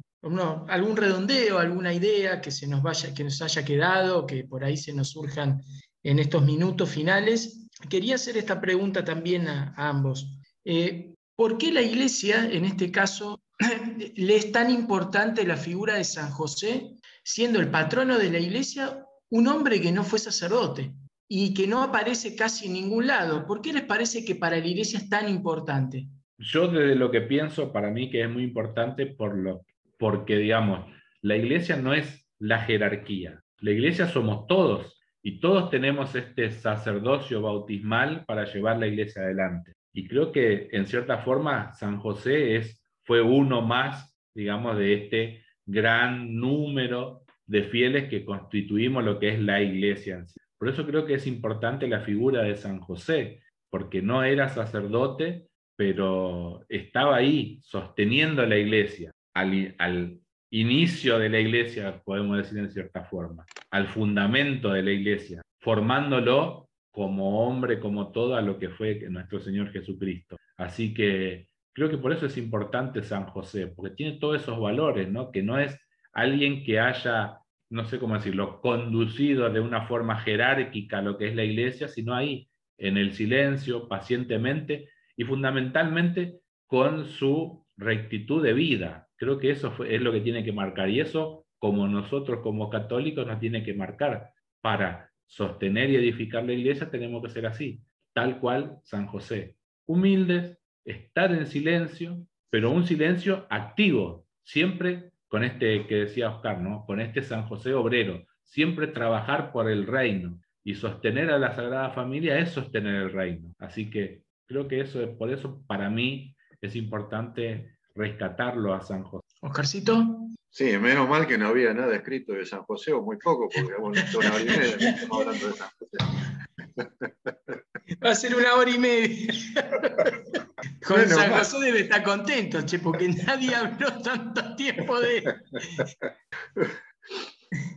algún redondeo, alguna idea que, se nos vaya, que nos haya quedado, que por ahí se nos surjan en estos minutos finales. Quería hacer esta pregunta también a, a ambos. Eh, ¿Por qué la iglesia, en este caso, *clears throat* le es tan importante la figura de San José, siendo el patrono de la iglesia un hombre que no fue sacerdote? Y que no aparece casi en ningún lado. ¿Por qué les parece que para la iglesia es tan importante? Yo desde lo que pienso, para mí que es muy importante por lo, porque, digamos, la iglesia no es la jerarquía. La iglesia somos todos y todos tenemos este sacerdocio bautismal para llevar la iglesia adelante. Y creo que en cierta forma San José es, fue uno más, digamos, de este gran número de fieles que constituimos lo que es la iglesia en sí. Por eso creo que es importante la figura de San José, porque no era sacerdote, pero estaba ahí sosteniendo la iglesia, al, inicio de la iglesia, podemos decir en cierta forma, al fundamento de la iglesia, formándolo como hombre, como todo, a lo que fue nuestro Señor Jesucristo. Así que creo que por eso es importante San José, porque tiene todos esos valores, ¿no? Que no es alguien que haya, no sé cómo decirlo, conducido de una forma jerárquica lo que es la iglesia, sino ahí, en el silencio, pacientemente y fundamentalmente con su rectitud de vida. Creo que eso es lo que tiene que marcar y eso, como nosotros como católicos, nos tiene que marcar para sostener y edificar la iglesia, tenemos que ser así, tal cual San José. Humildes, estar en silencio, pero un silencio activo, siempre con este que decía Oscar, ¿no? Con este San José obrero, siempre trabajar por el reino y sostener a la Sagrada Familia es sostener el reino. Así que creo que eso, por eso para mí es importante rescatarlo a San José. Oscarcito. Sí, menos mal que no había nada escrito de San José, o muy poco, porque bueno, una hora y media estamos hablando de San José. Va a ser una hora y media. *laughs* Con Menos San. José debe estar contento, che, porque nadie habló tanto tiempo de él.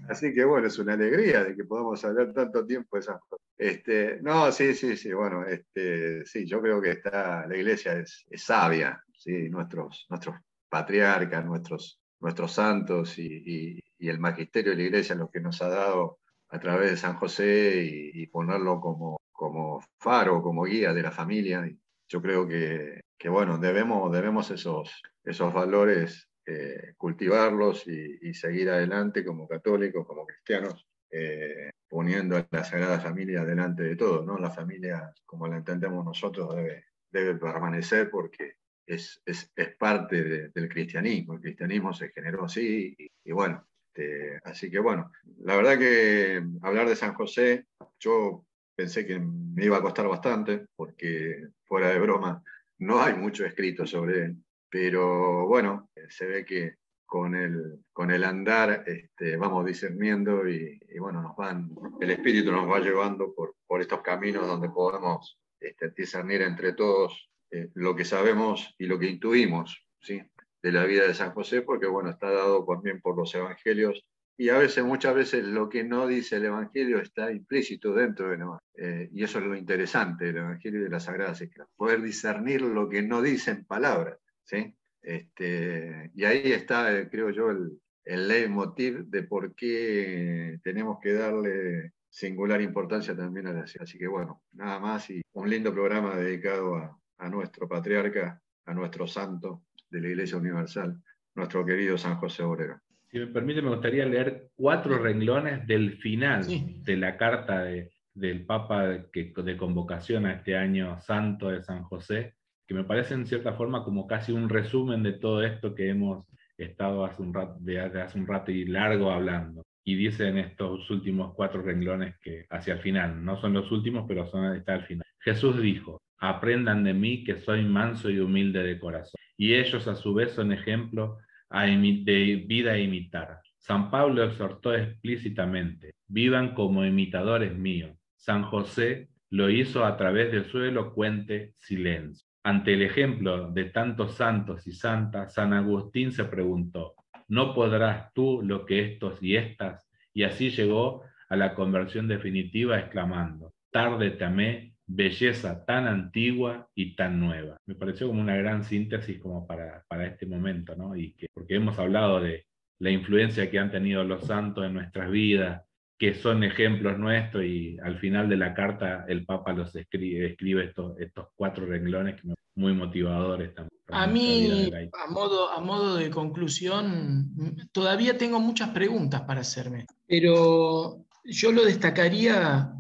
Así que bueno, es una alegría de que podamos hablar tanto tiempo de San José. Este, no, sí, sí, sí, bueno, este, sí, yo creo que está, la iglesia es, es sabia, ¿sí? nuestros, nuestros patriarcas, nuestros, nuestros santos y, y- y el magisterio de la iglesia lo que nos ha dado a través de San José y, y ponerlo como, como faro, como guía de la familia. Yo creo que, que, bueno, debemos, debemos esos, esos valores eh, cultivarlos y, y seguir adelante como católicos, como cristianos, eh, poniendo a la Sagrada Familia delante de todo, ¿no? La familia, como la entendemos nosotros, debe, debe permanecer porque es, es, es parte de- del cristianismo. El cristianismo se generó así y, y bueno, este, así que bueno, la verdad que hablar de San José, yo pensé que me iba a costar bastante porque fuera de broma no hay mucho escrito sobre él, pero bueno, se ve que con el, con el andar este, vamos discerniendo y, bueno, nos van, el Espíritu nos va llevando por, por estos caminos donde podemos este, discernir entre todos eh, lo que sabemos y lo que intuimos ¿sí? De la vida de San José, porque bueno, está dado también por los evangelios y a veces, muchas veces, lo que no dice el Evangelio está implícito dentro del Evangelio. y eso es lo interesante del Evangelio y de las Sagradas Escrituras, poder discernir lo que no dicen palabras. ¿sí? Este, y ahí está, eh, creo yo, el, el leitmotiv de por qué tenemos que darle singular importancia también a la ciudad. Así que bueno, nada más y un lindo programa dedicado a, a nuestro patriarca, a nuestro santo de la Iglesia Universal, nuestro querido San José Obrero. Si me permite, me gustaría leer cuatro renglones del final Sí. de la carta de- del Papa que, de convocación a este año santo de San José, que me parece en cierta forma como casi un resumen de todo esto que hemos estado hace un rato, de, de hace un rato y largo hablando. Y dice en estos últimos cuatro renglones que hacia el final, no son los últimos, pero son, está al final. Jesús dijo, aprendan de mí que soy manso y humilde de corazón. Y ellos a su vez son ejemplo de vida a imitar. San Pablo exhortó explícitamente, vivan como imitadores míos. San José lo hizo a través de su elocuente silencio. Ante el ejemplo de tantos santos y santas, San Agustín se preguntó, ¿no podrás tú lo que estos y estas? Y así llegó a la conversión definitiva exclamando, tarde te amé, belleza tan antigua y tan nueva. Me pareció como una gran síntesis como para, para este momento, ¿no? Y que, porque hemos hablado de la influencia que han tenido los santos en nuestras vidas, que son ejemplos nuestros y al final de la carta el Papa los escribe, escribe estos, estos cuatro renglones que me- muy motivadores también. A mí, a modo, a modo de conclusión, todavía tengo muchas preguntas para hacerme, pero yo lo destacaría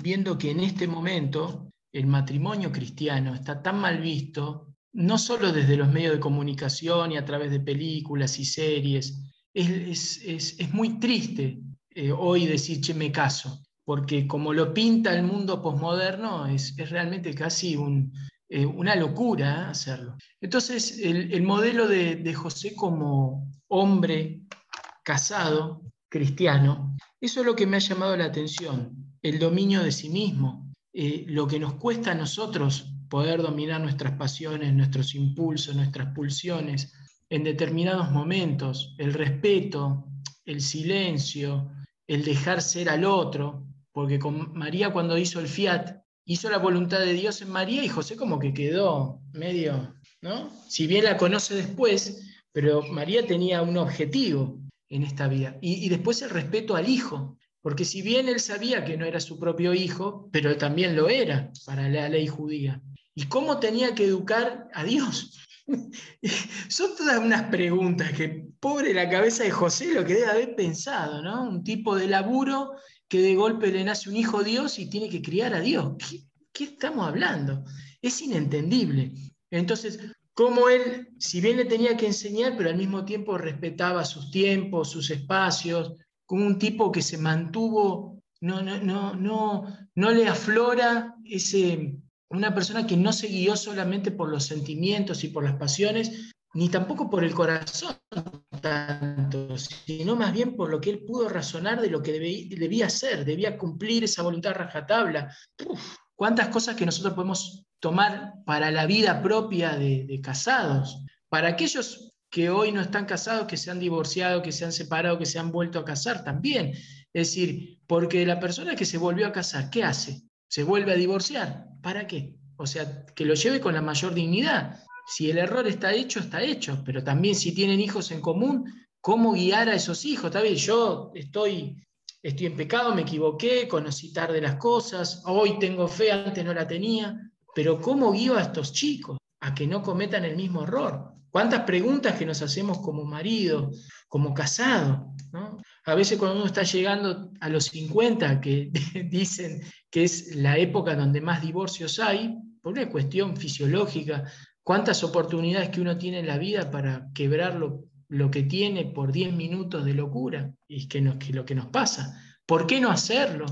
viendo que en este momento el matrimonio cristiano está tan mal visto, no solo desde los medios de comunicación y a través de películas y series, es, es- es- es muy triste eh, hoy decir, che, me caso, porque como lo pinta el mundo posmoderno, es, realmente casi un, eh, una locura ¿eh? hacerlo. Entonces, el, el modelo de, de José como hombre casado, cristiano, eso es lo que me ha llamado la atención, el dominio de sí mismo, eh, lo que nos cuesta a nosotros poder dominar nuestras pasiones, nuestros impulsos, nuestras pulsiones en determinados momentos, el respeto, el silencio, el dejar ser al otro, porque con María cuando hizo el fiat, hizo la voluntad de Dios en María y José como que quedó medio, ¿no? Si bien la conoce después, pero María tenía un objetivo en esta vida. Y, y después el respeto al hijo, porque si bien él sabía que no era su propio hijo, pero también lo era para la ley judía. ¿Y cómo tenía que educar a Dios? *laughs* Son todas unas preguntas que, pobre la cabeza de José, lo que debe haber pensado, ¿no? Un tipo de laburo que de golpe le nace un hijo Dios y tiene que criar a Dios. ¿Qué, qué estamos hablando? Es inentendible. Entonces, cómo él, si bien le tenía que enseñar, pero al mismo tiempo respetaba sus tiempos, sus espacios, como un tipo que se mantuvo, no, no, no, no, no le aflora ese, una persona que no se guió solamente por los sentimientos y por las pasiones, ni tampoco por el corazón tanto, sino más bien por lo que él pudo razonar de lo que debía, debía hacer, debía cumplir esa voluntad rajatabla. ¿Cuántas cosas que nosotros podemos tomar para la vida propia de, de casados? Para aquellos que hoy no están casados, que se han divorciado, que se han separado, que se han vuelto a casar también. Es decir, porque la persona que se volvió a casar, ¿qué hace? ¿Se vuelve a divorciar? ¿Para qué? O sea, que lo lleve con la mayor dignidad. Si el error está hecho, está hecho, pero también si tienen hijos en común, ¿cómo guiar a esos hijos? Está bien, yo estoy, estoy en pecado, me equivoqué, conocí tarde las cosas, hoy tengo fe, antes no la tenía, pero ¿cómo guío a estos chicos a que no cometan el mismo error? ¿Cuántas preguntas que nos hacemos como marido, como casado? ¿no? A veces cuando uno está llegando a los 50, que *laughs* dicen que es la época donde más divorcios hay, por una cuestión fisiológica, cuántas oportunidades que uno tiene en la vida para quebrar lo, que tiene por 10 minutos de locura, y que, nos, que lo que nos pasa. ¿Por qué no hacerlo?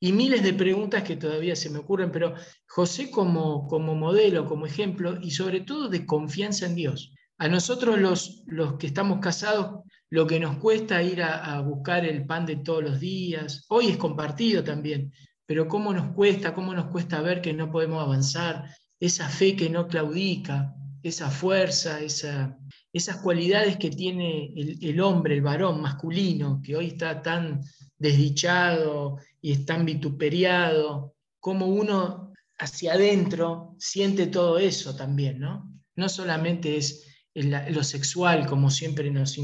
Y miles de preguntas que todavía se me ocurren, pero José como modelo, como ejemplo, y sobre todo de confianza en Dios. A nosotros los, los que estamos casados, lo que nos cuesta ir a, buscar el pan de todos los días, hoy es compartido también, pero cómo nos cuesta, cómo nos cuesta ver que no podemos avanzar, esa fe que no claudica, esa fuerza, esa, esas cualidades que tiene el, el, hombre, el varón masculino, que hoy está tan desdichado y es tan vituperiado, cómo uno hacia adentro siente todo eso también, ¿no? No solamente es lo sexual, como siempre nos,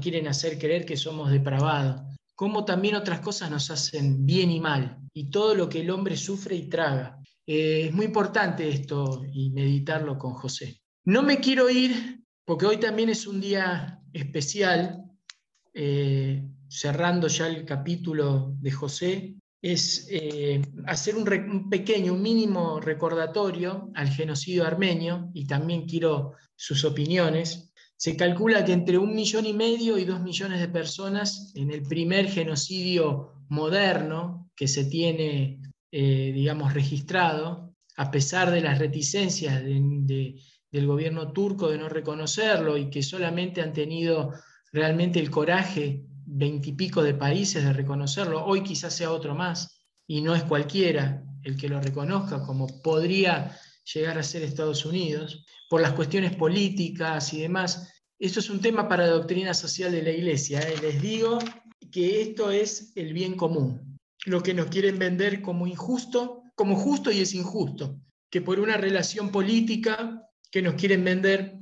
quieren hacer creer que somos depravados, como también otras cosas nos hacen bien y mal, y todo lo que el hombre sufre y traga. Eh, es muy importante esto y meditarlo con José. No me quiero ir, porque hoy también es un día especial, eh, cerrando ya el capítulo de José, es eh, hacer un, pequeño, un mínimo recordatorio al genocidio armenio, y también quiero sus opiniones. Se calcula que entre un millón y medio y dos millones de personas en el primer genocidio moderno que se tiene, eh, digamos, registrado, a pesar de las reticencias de, de, del gobierno turco de no reconocerlo y que solamente han tenido realmente el coraje veintipico de países de reconocerlo, hoy quizás sea otro más, y no es cualquiera el que lo reconozca, como podría llegar a ser Estados Unidos, por las cuestiones políticas y demás. Esto es un tema para la doctrina social de la Iglesia. ¿eh? Les digo que esto es el bien común, lo que nos quieren vender como injusto, como justo y es injusto, que por una relación política que nos quieren vender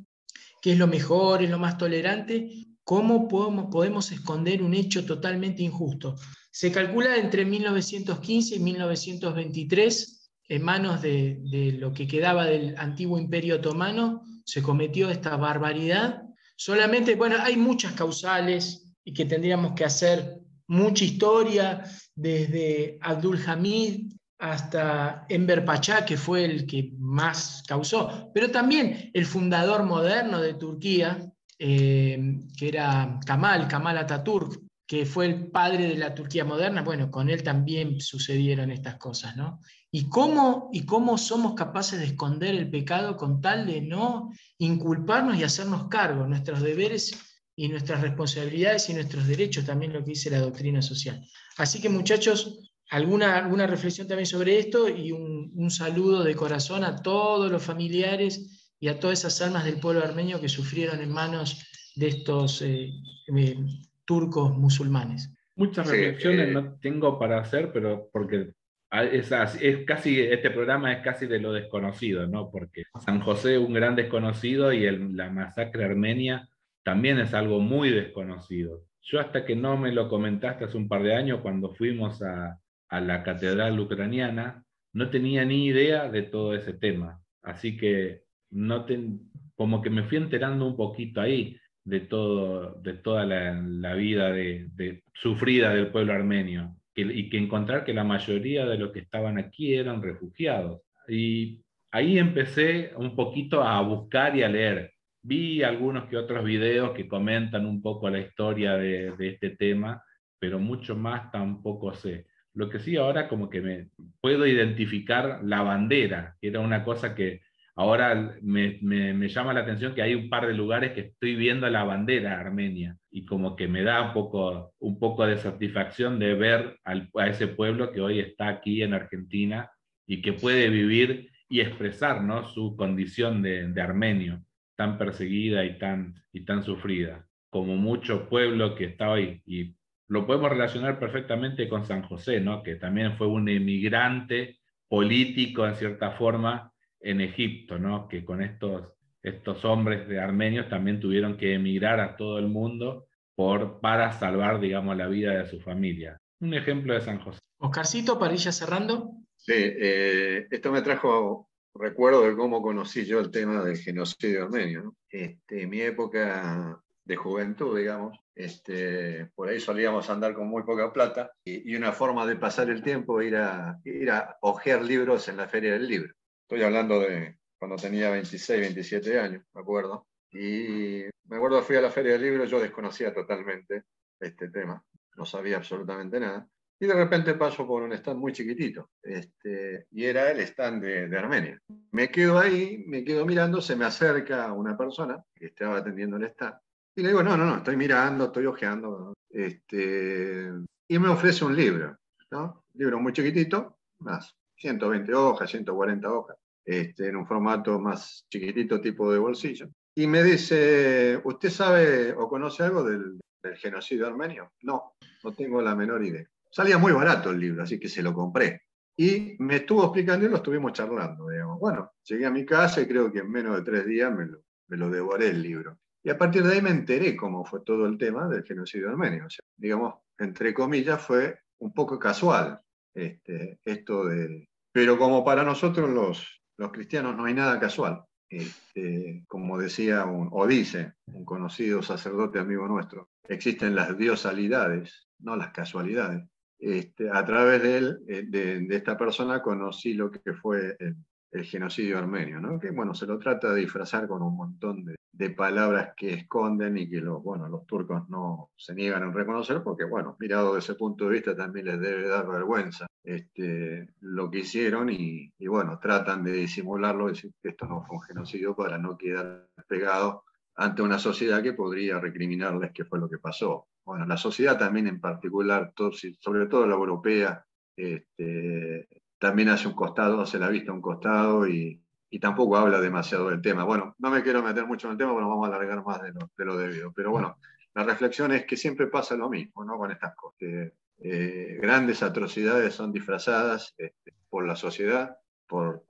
que es lo mejor, es lo más tolerante, ¿Cómo podemos, esconder un hecho totalmente injusto? Se calcula entre 1915 y 1923, en manos de, de, lo que quedaba del antiguo imperio otomano, se cometió esta barbaridad. Solamente, bueno, hay muchas causales y que tendríamos que hacer mucha historia, desde Abdul Hamid hasta Enver Pachá, que fue el que más causó, pero también el fundador moderno de Turquía, eh, que era Kamal, Kamal Ataturk, que fue el padre de la Turquía moderna, bueno, con él también sucedieron estas cosas, ¿no? ¿Y cómo, y cómo somos capaces de esconder el pecado con tal de no inculparnos y hacernos cargo, nuestros deberes y nuestras responsabilidades y nuestros derechos, también lo que dice la doctrina social. Así que muchachos, alguna, alguna reflexión también sobre esto y un, un saludo de corazón a todos los familiares y a todas esas almas del pueblo armenio que sufrieron en manos de estos eh, eh, turcos musulmanes. Muchas Sí, reflexiones eh, no tengo para hacer, pero porque es, es casi, este programa es casi de lo desconocido, ¿no? Porque San José un gran desconocido y el- la masacre armenia también es algo muy desconocido. Yo hasta que no me lo comentaste hace un par de años, cuando fuimos a, a la catedral ucraniana, no tenía ni idea de todo ese tema. Así que no ten- como que me fui enterando un poquito ahí de, todo, de toda la, la vida de, de- sufrida del pueblo armenio. Y que encontrar que la mayoría de los que estaban aquí eran refugiados. Y ahí empecé un poquito a buscar y a leer. Vi algunos que otros videos que comentan un poco la historia de este tema, pero mucho más tampoco sé. Lo que sí ahora como que me puedo identificar la bandera, que era una cosa que ahora me, me- me llama la atención que hay un par de lugares que estoy viendo la bandera armenia y como que me da un poco, un poco de satisfacción de ver al- a ese pueblo que hoy está aquí en Argentina y que puede vivir y expresar ¿no? su condición de, de armenio tan perseguida y tan, y tan sufrida, como mucho pueblo que está hoy. Y lo podemos relacionar perfectamente con San José, ¿no? que también fue un emigrante político en cierta forma en Egipto, ¿no? que con estos, estos hombres de armenios también tuvieron que emigrar a todo el mundo por, para salvar, digamos, la vida de su familia. Un ejemplo de San José. Oscarcito, para ir ya cerrando. Sí, eh, esto me trajo recuerdo de cómo conocí yo el tema del genocidio armenio. ¿no? Este, en mi época de juventud, digamos, este, por ahí solíamos andar con muy poca plata y, y una forma de pasar el tiempo era ir a hojear libros en la Feria del Libro. Estoy hablando de cuando tenía 26, 27 años, me acuerdo. Y me acuerdo fui a la Feria del Libro, yo desconocía totalmente este tema, no sabía absolutamente nada. Y de repente paso por un stand muy chiquitito, este, y era el stand de, de Armenia. Me quedo ahí, me quedo mirando, se me acerca una persona que estaba atendiendo el stand, y le digo, no, no, no, estoy mirando, estoy ojeando, este, y me ofrece un libro, ¿no? Un libro muy chiquitito, más 120 hojas, 140 hojas, este, en un formato más chiquitito tipo de bolsillo. Y me dice, ¿usted sabe o conoce algo del, del genocidio armenio? No, no tengo la menor idea. Salía muy barato el libro, así que se lo compré. Y me estuvo explicando y lo estuvimos charlando, digamos. Bueno, llegué a mi casa y creo que en menos de tres días me lo, me lo devoré el libro. Y a partir de ahí me enteré cómo fue todo el tema del genocidio armenio. O sea, digamos, entre comillas, fue un poco casual este, esto de... Pero como para nosotros los, los cristianos no hay nada casual, este, como decía un, o dice un conocido sacerdote amigo nuestro, existen las diosalidades, no las casualidades. Este, a través de él, eh, de, esta persona, conocí lo que fue el, el genocidio armenio, ¿no? que bueno, se lo trata de disfrazar con un montón de, de, palabras que esconden y que los, bueno, los turcos no se niegan a reconocer porque, bueno, mirado desde ese punto de vista también les debe dar vergüenza este, lo que hicieron y, y, bueno, tratan de disimularlo, decir que esto no fue un genocidio para no quedar pegados ante una sociedad que podría recriminarles qué fue lo que pasó. Bueno, la sociedad también en particular, todo, sobre todo la europea, este, también hace un costado, hace la vista a un costado y, y, tampoco habla demasiado del tema. Bueno, no me quiero meter mucho en el tema nos vamos a alargar más de lo, de lo debido, pero bueno, la reflexión es que siempre pasa lo mismo ¿no? con estas cosas. Eh, grandes atrocidades son disfrazadas este, por la sociedad, por,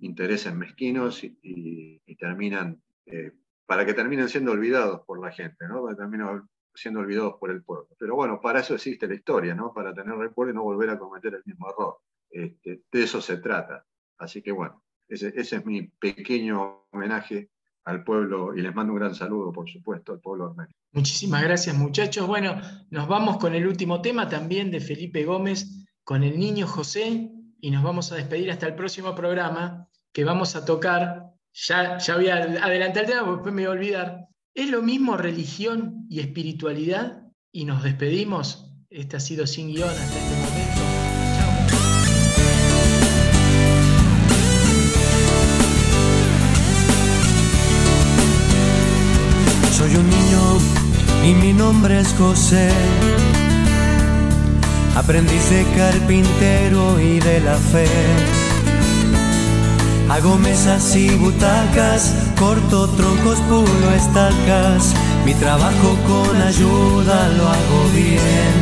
intereses mezquinos y, terminan, eh, para que terminen siendo olvidados por la gente, ¿no? para siendo olvidados por el pueblo. Pero bueno, para eso existe la historia, ¿no? para tener recuerdo y no volver a cometer el mismo error. Este, de eso se trata. Así que bueno, ese, es mi pequeño homenaje al pueblo y les mando un gran saludo, por supuesto, al pueblo armenio. Muchísimas gracias, muchachos. Bueno, nos vamos con el último tema también de Felipe Gómez, con el niño José, y nos vamos a despedir hasta el próximo programa que vamos a tocar. Ya, ya voy a adelantar el tema, porque después me voy a olvidar. ¿Es lo mismo religión y espiritualidad? Y nos despedimos. Este ha sido sin guion hasta este momento. Soy un niño y mi nombre es José. Aprendiz de carpintero y de la fe. Hago mesas y butacas, corto troncos, pulo estacas. Mi trabajo con ayuda lo hago bien.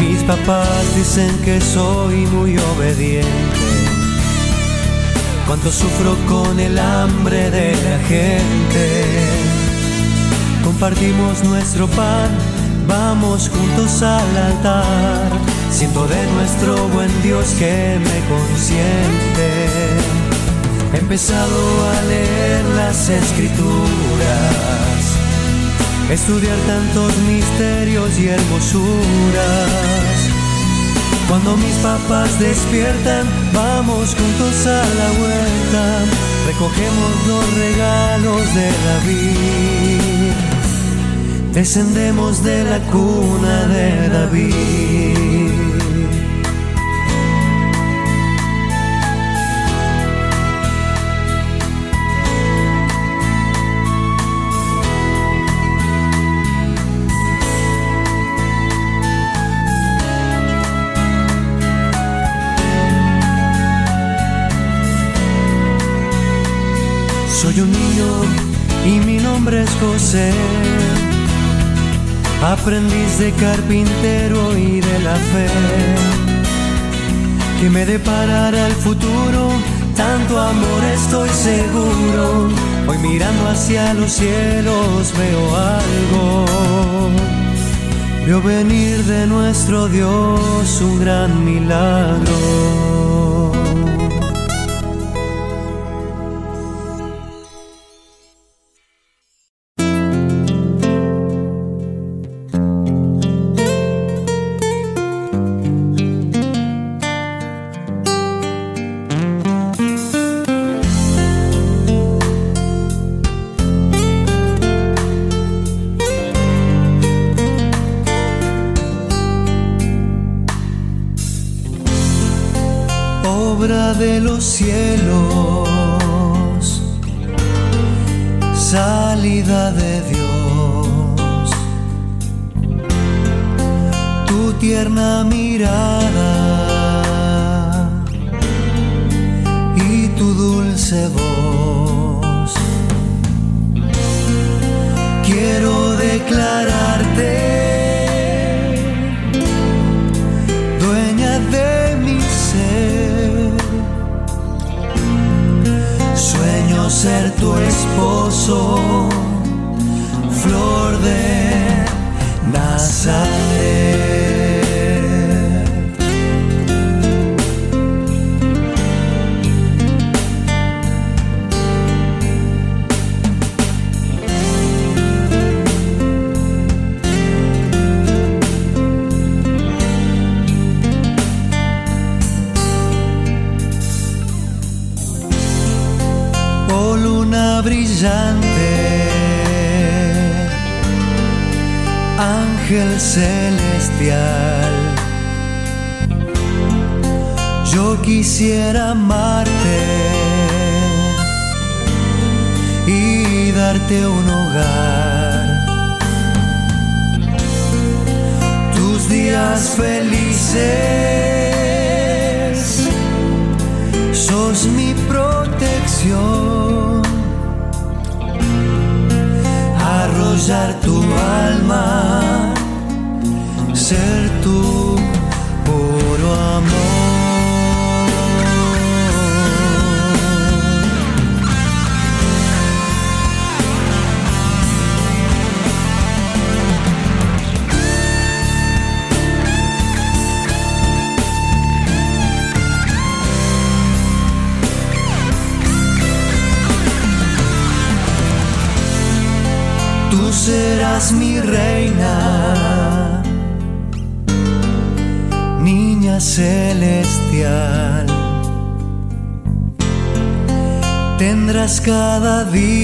Mis papás dicen que soy muy obediente. Cuánto sufro con el hambre de la gente. Compartimos nuestro pan, vamos juntos al altar. Siento de nuestro buen Dios que me consiente. He empezado a leer las escrituras, estudiar tantos misterios y hermosuras. Cuando mis papás despiertan, vamos juntos a la huerta, recogemos los regalos de David, descendemos de la cuna de David. Soy un niño y mi nombre es José, aprendiz de carpintero y de la fe, que me deparará el futuro, tanto amor estoy seguro, hoy mirando hacia los cielos veo algo, veo venir de nuestro Dios un gran milagro. Cada día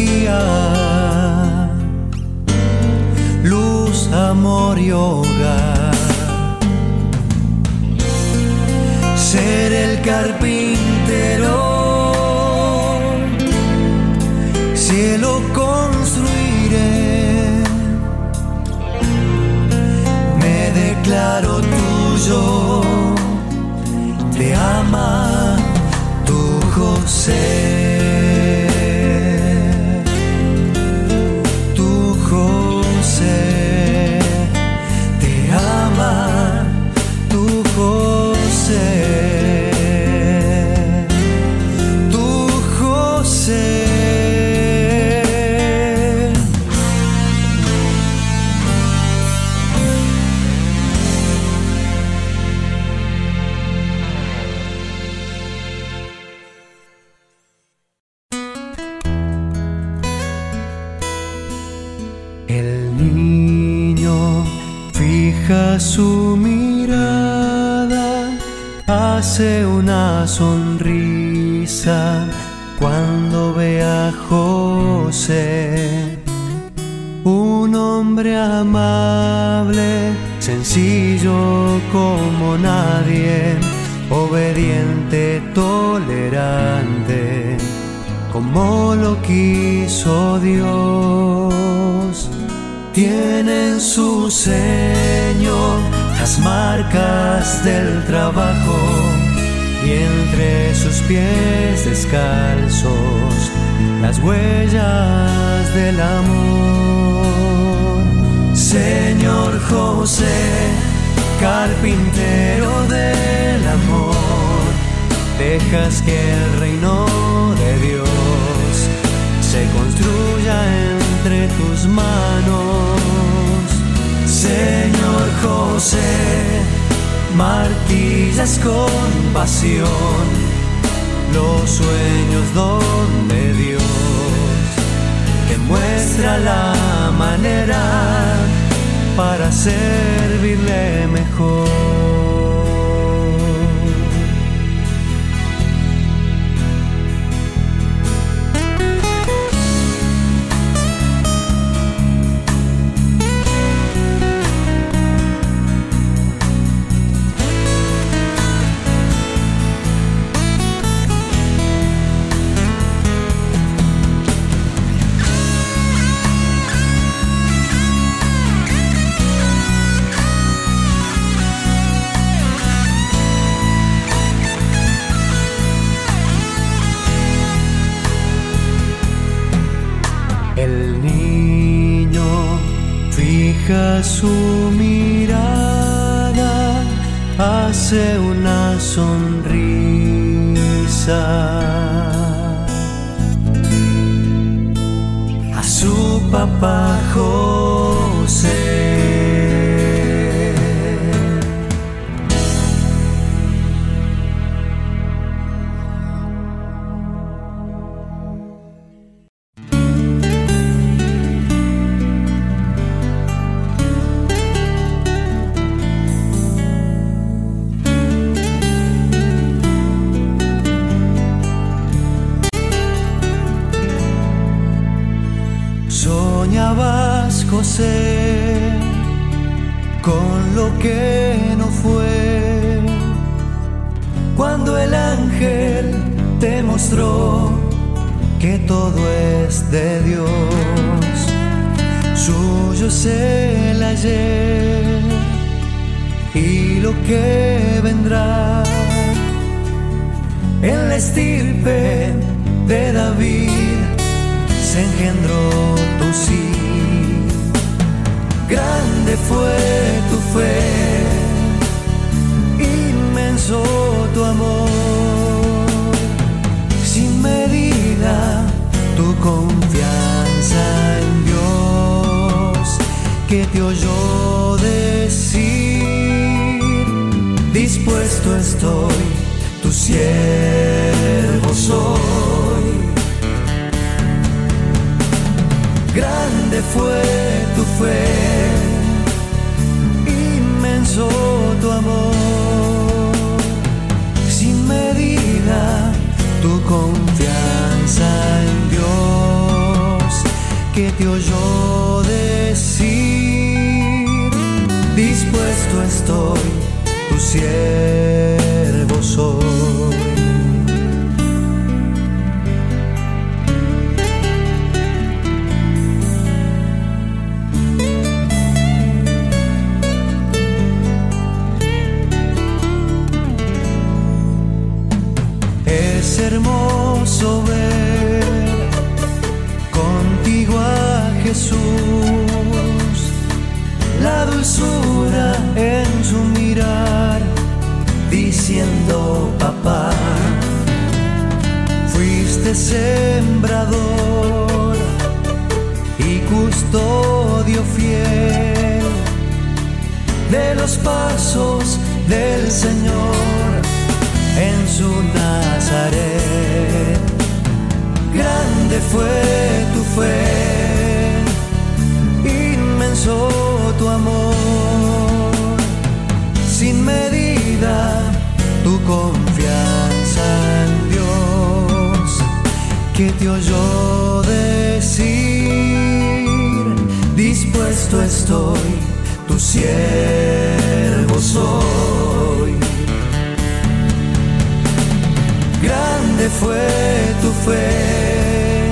niño fija su mirada, hace una sonrisa cuando ve a José. Un hombre amable, sencillo como nadie, obediente, tolerante, como lo quiso Dios. Tiene en su ceño las marcas del trabajo y entre sus pies descalzos las huellas del amor. Señor José, carpintero del amor, dejas que el reino de Dios se construya entre tus manos. Señor José, martillas con pasión los sueños donde Dios te muestra la manera para servirle mejor. Fija su mirada, hace una sonrisa. A su papá y lo que vendrá. En la estirpe de David se engendró tu sí. Grande fue tu fe, inmenso tu amor, sin medida tu confianza que te oyó decir, dispuesto estoy, tu siervo soy. Grande fue tu fe, inmenso tu amor, sin medida tu confianza que te oyó decir, dispuesto estoy, tu siervo soy. Es hermoso ver Jesús, la dulzura en su mirar, diciendo papá, fuiste sembrador y custodio fiel de los pasos del Señor en su Nazaret. Grande fue tu fe, inmenso tu amor, sin medida tu confianza en Dios, que te oyó decir, dispuesto estoy, tu siervo soy. Grande fue tu fe,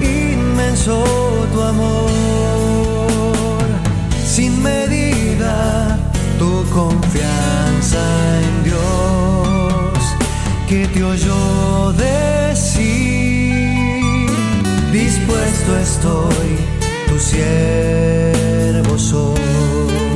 inmenso tu amor medida tu confianza en Dios que te oyó decir, dispuesto estoy, tu siervo soy.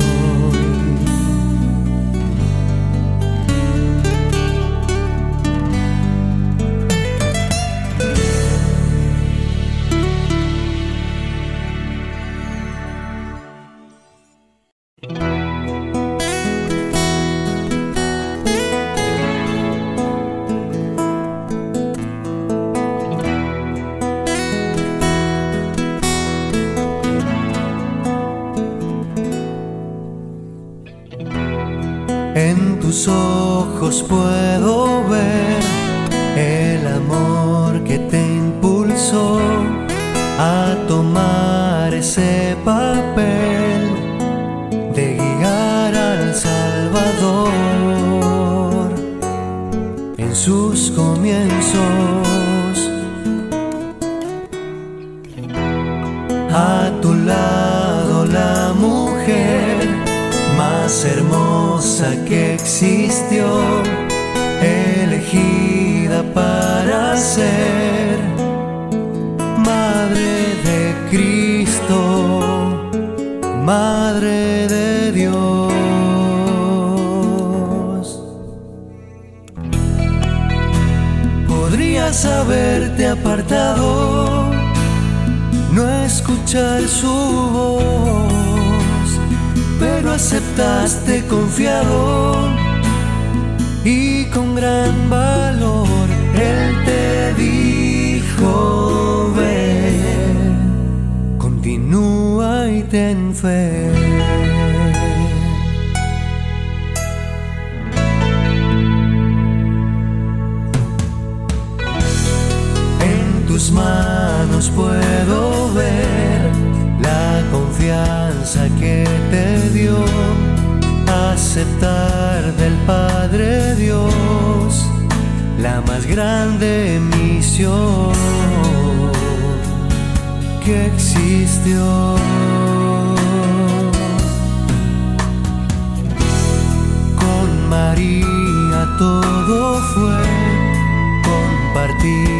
be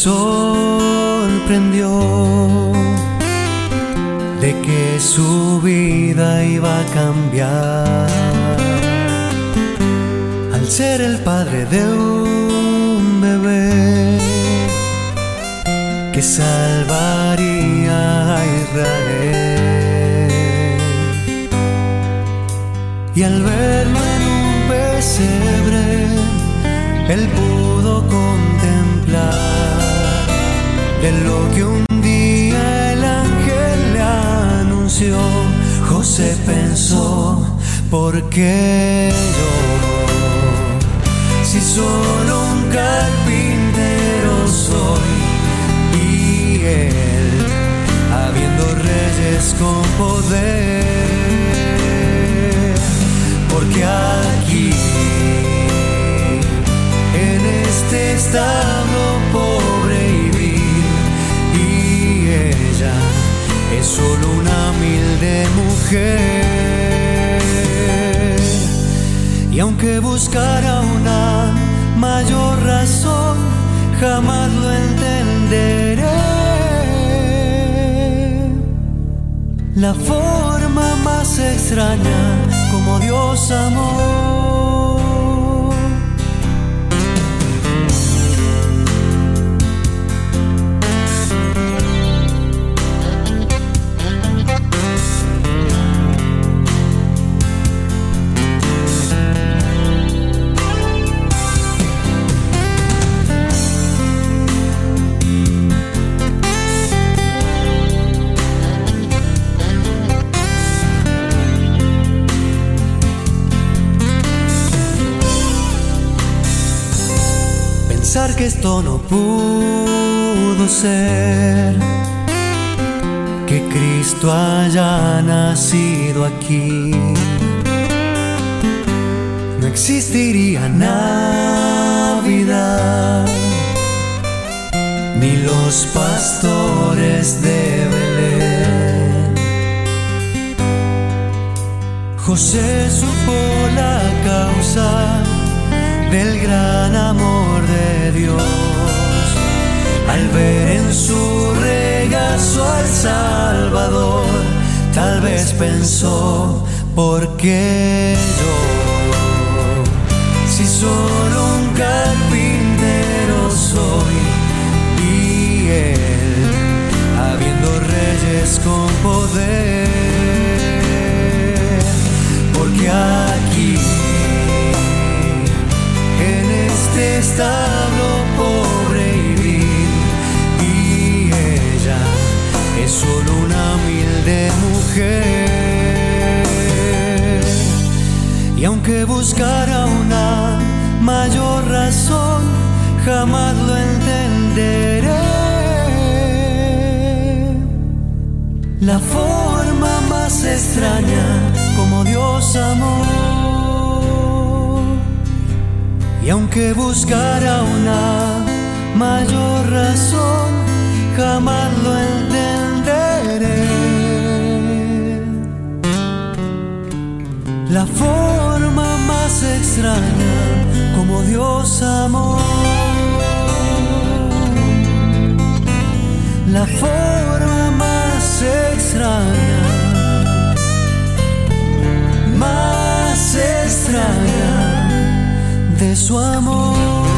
sorprendió esto no pudo ser, que Cristo haya nacido aquí. No existiría Navidad, ni los pastores de Belén. José supo la causa del gran amor Dios. Al ver en su regazo al Salvador, tal vez pensó, ¿por qué yo? Si solo un carpintero soy y él, habiendo reyes con poder, porque aquí en este establo solo una humilde mujer y aunque buscara una mayor razón jamás lo entenderé la forma más extraña como Dios amó y aunque buscara una mayor razón, jamás lo entenderé. La forma más extraña como Dios amó. La forma más extraña, más extraña de su amor.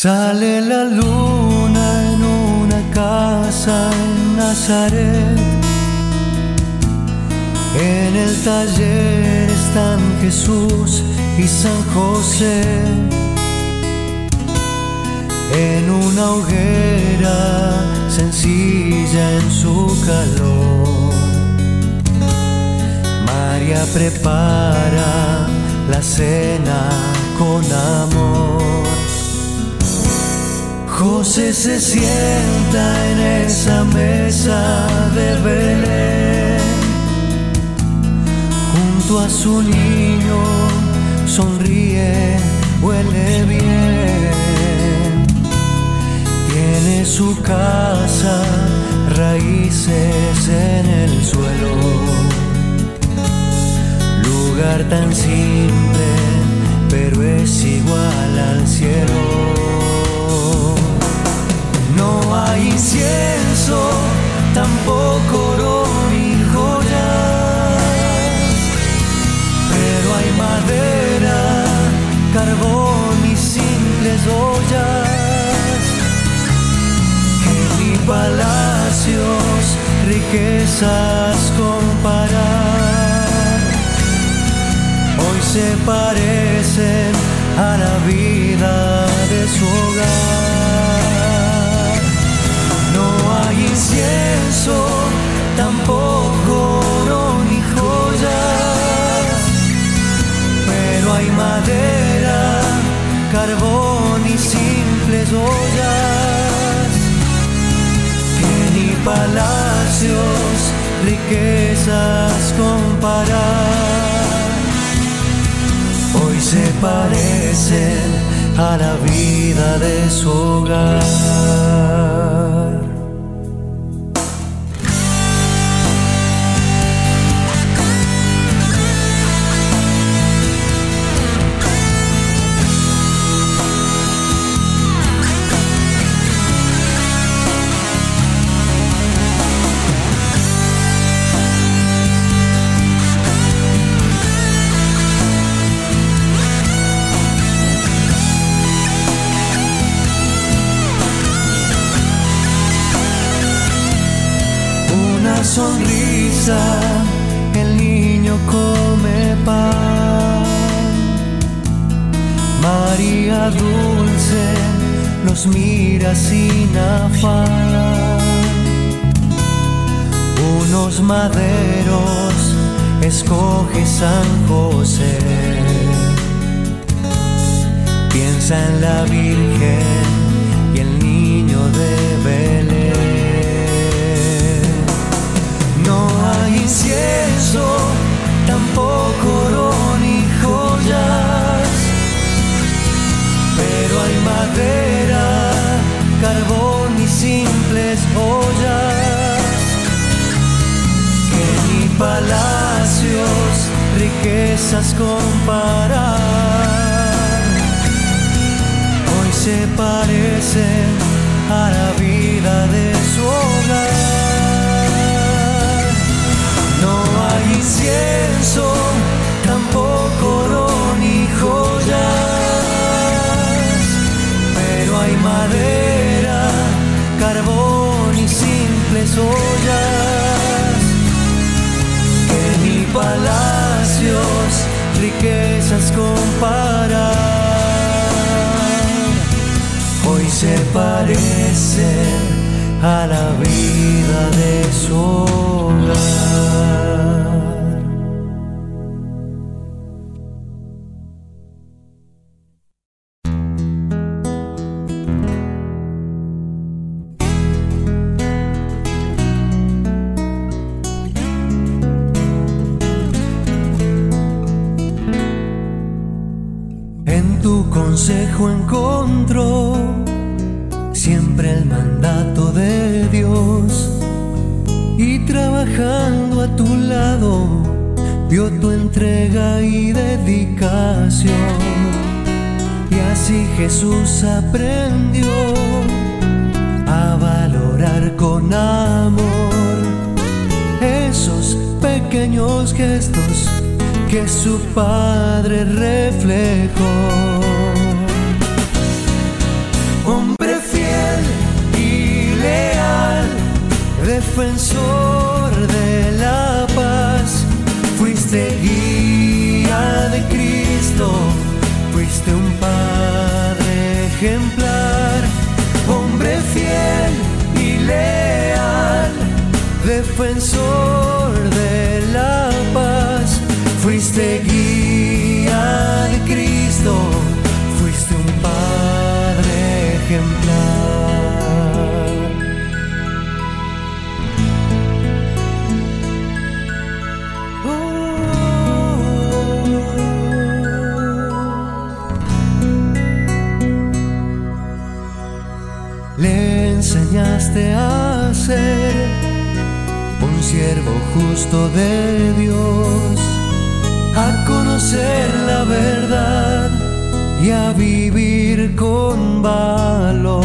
Sale la luna en una casa en Nazaret. En el taller están Jesús y San José. En una hoguera sencilla en su calor. María prepara la cena con amor. José se sienta en esa mesa de Belén, junto a su niño, sonríe, huele bien, tiene su casa raíces en el suelo. Lugar tan simple, pero es igual al cielo. No hay incienso, tampoco oro ni joyas, pero hay madera, carbón y simples ollas que ni palacios, riquezas comparar. Hoy se parecen parecen a la vida de su hogar. Sonrisa, el niño come pan. María dulce los mira sin afán. Unos maderos escoge San José. Piensa en la Virgen y el niño de incienso, tampoco oro ni joyas, pero hay madera, carbón y simples ollas que ni palacios, riquezas comparar. Hoy se parecen a la vida de su hogar. Incienso, tampoco oro ni joyas, pero hay madera, carbón y simples ollas que ni palacios, riquezas comparar. Hoy se parecen a la vida de su. Aprendió a valorar con amor esos pequeños gestos que su padre reflejó. Defensor de la paz, fuiste justo de Dios, a conocer la verdad y a vivir con valor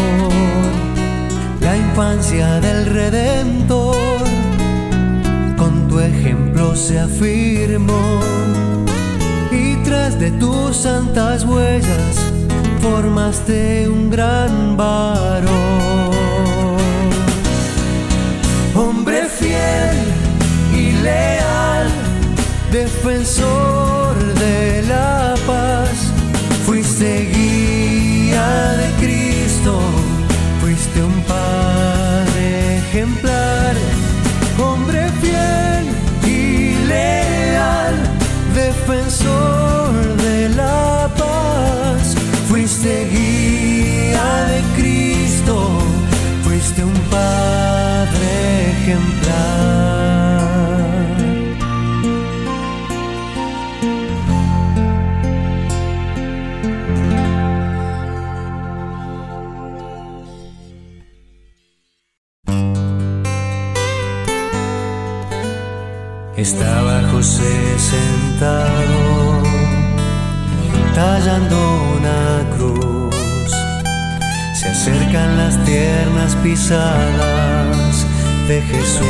la infancia del Redentor. Con tu ejemplo se afirmó y tras de tus santas huellas formaste un gran varón. Defensor de la paz, fuiste guía de Cristo, fuiste un padre ejemplar. Hombre fiel y leal, defensor de la paz, fuiste guía de Cristo, fuiste un padre ejemplar. Estaba José sentado, tallando una cruz. Se acercan las tiernas pisadas de Jesús.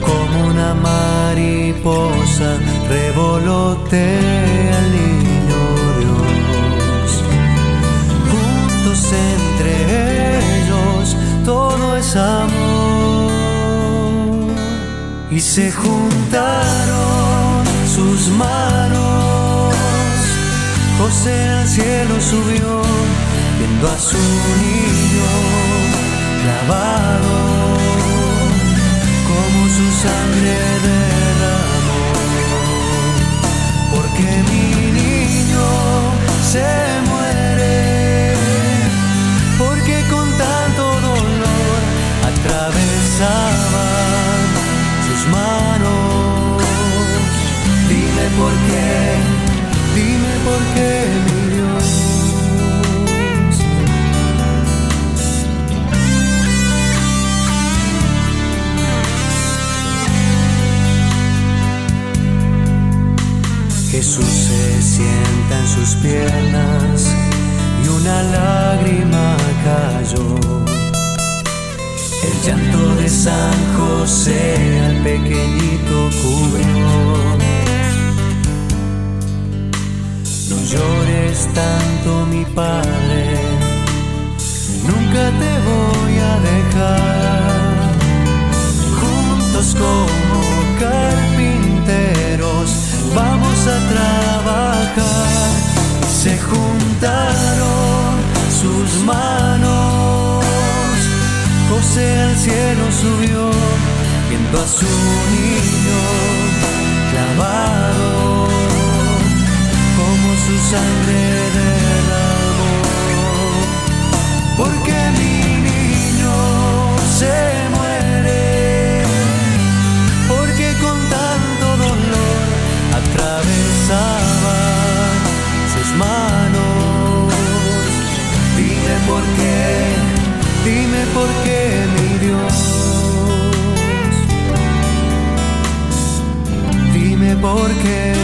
Como una mariposa revolotea el niño Dios. Juntos entre ellos todo es amor. Y se juntaron sus manos. José al cielo subió, viendo a su niño clavado, como su sangre derramó. Porque mi niño se por qué, dime por qué, mi Dios. Jesús se sienta en sus piernas y una lágrima cayó. El llanto de San José al pequeñito cubrió. Llores tanto, mi padre, nunca te voy a dejar. Juntos como carpinteros vamos a trabajar. Se juntaron sus manos. José al cielo subió, viendo a su niño clavado, su sangre derramó. Porque mi niño se muere, porque con tanto dolor atravesaba sus manos. Dime por qué, dime por qué, mi Dios. Dime por qué,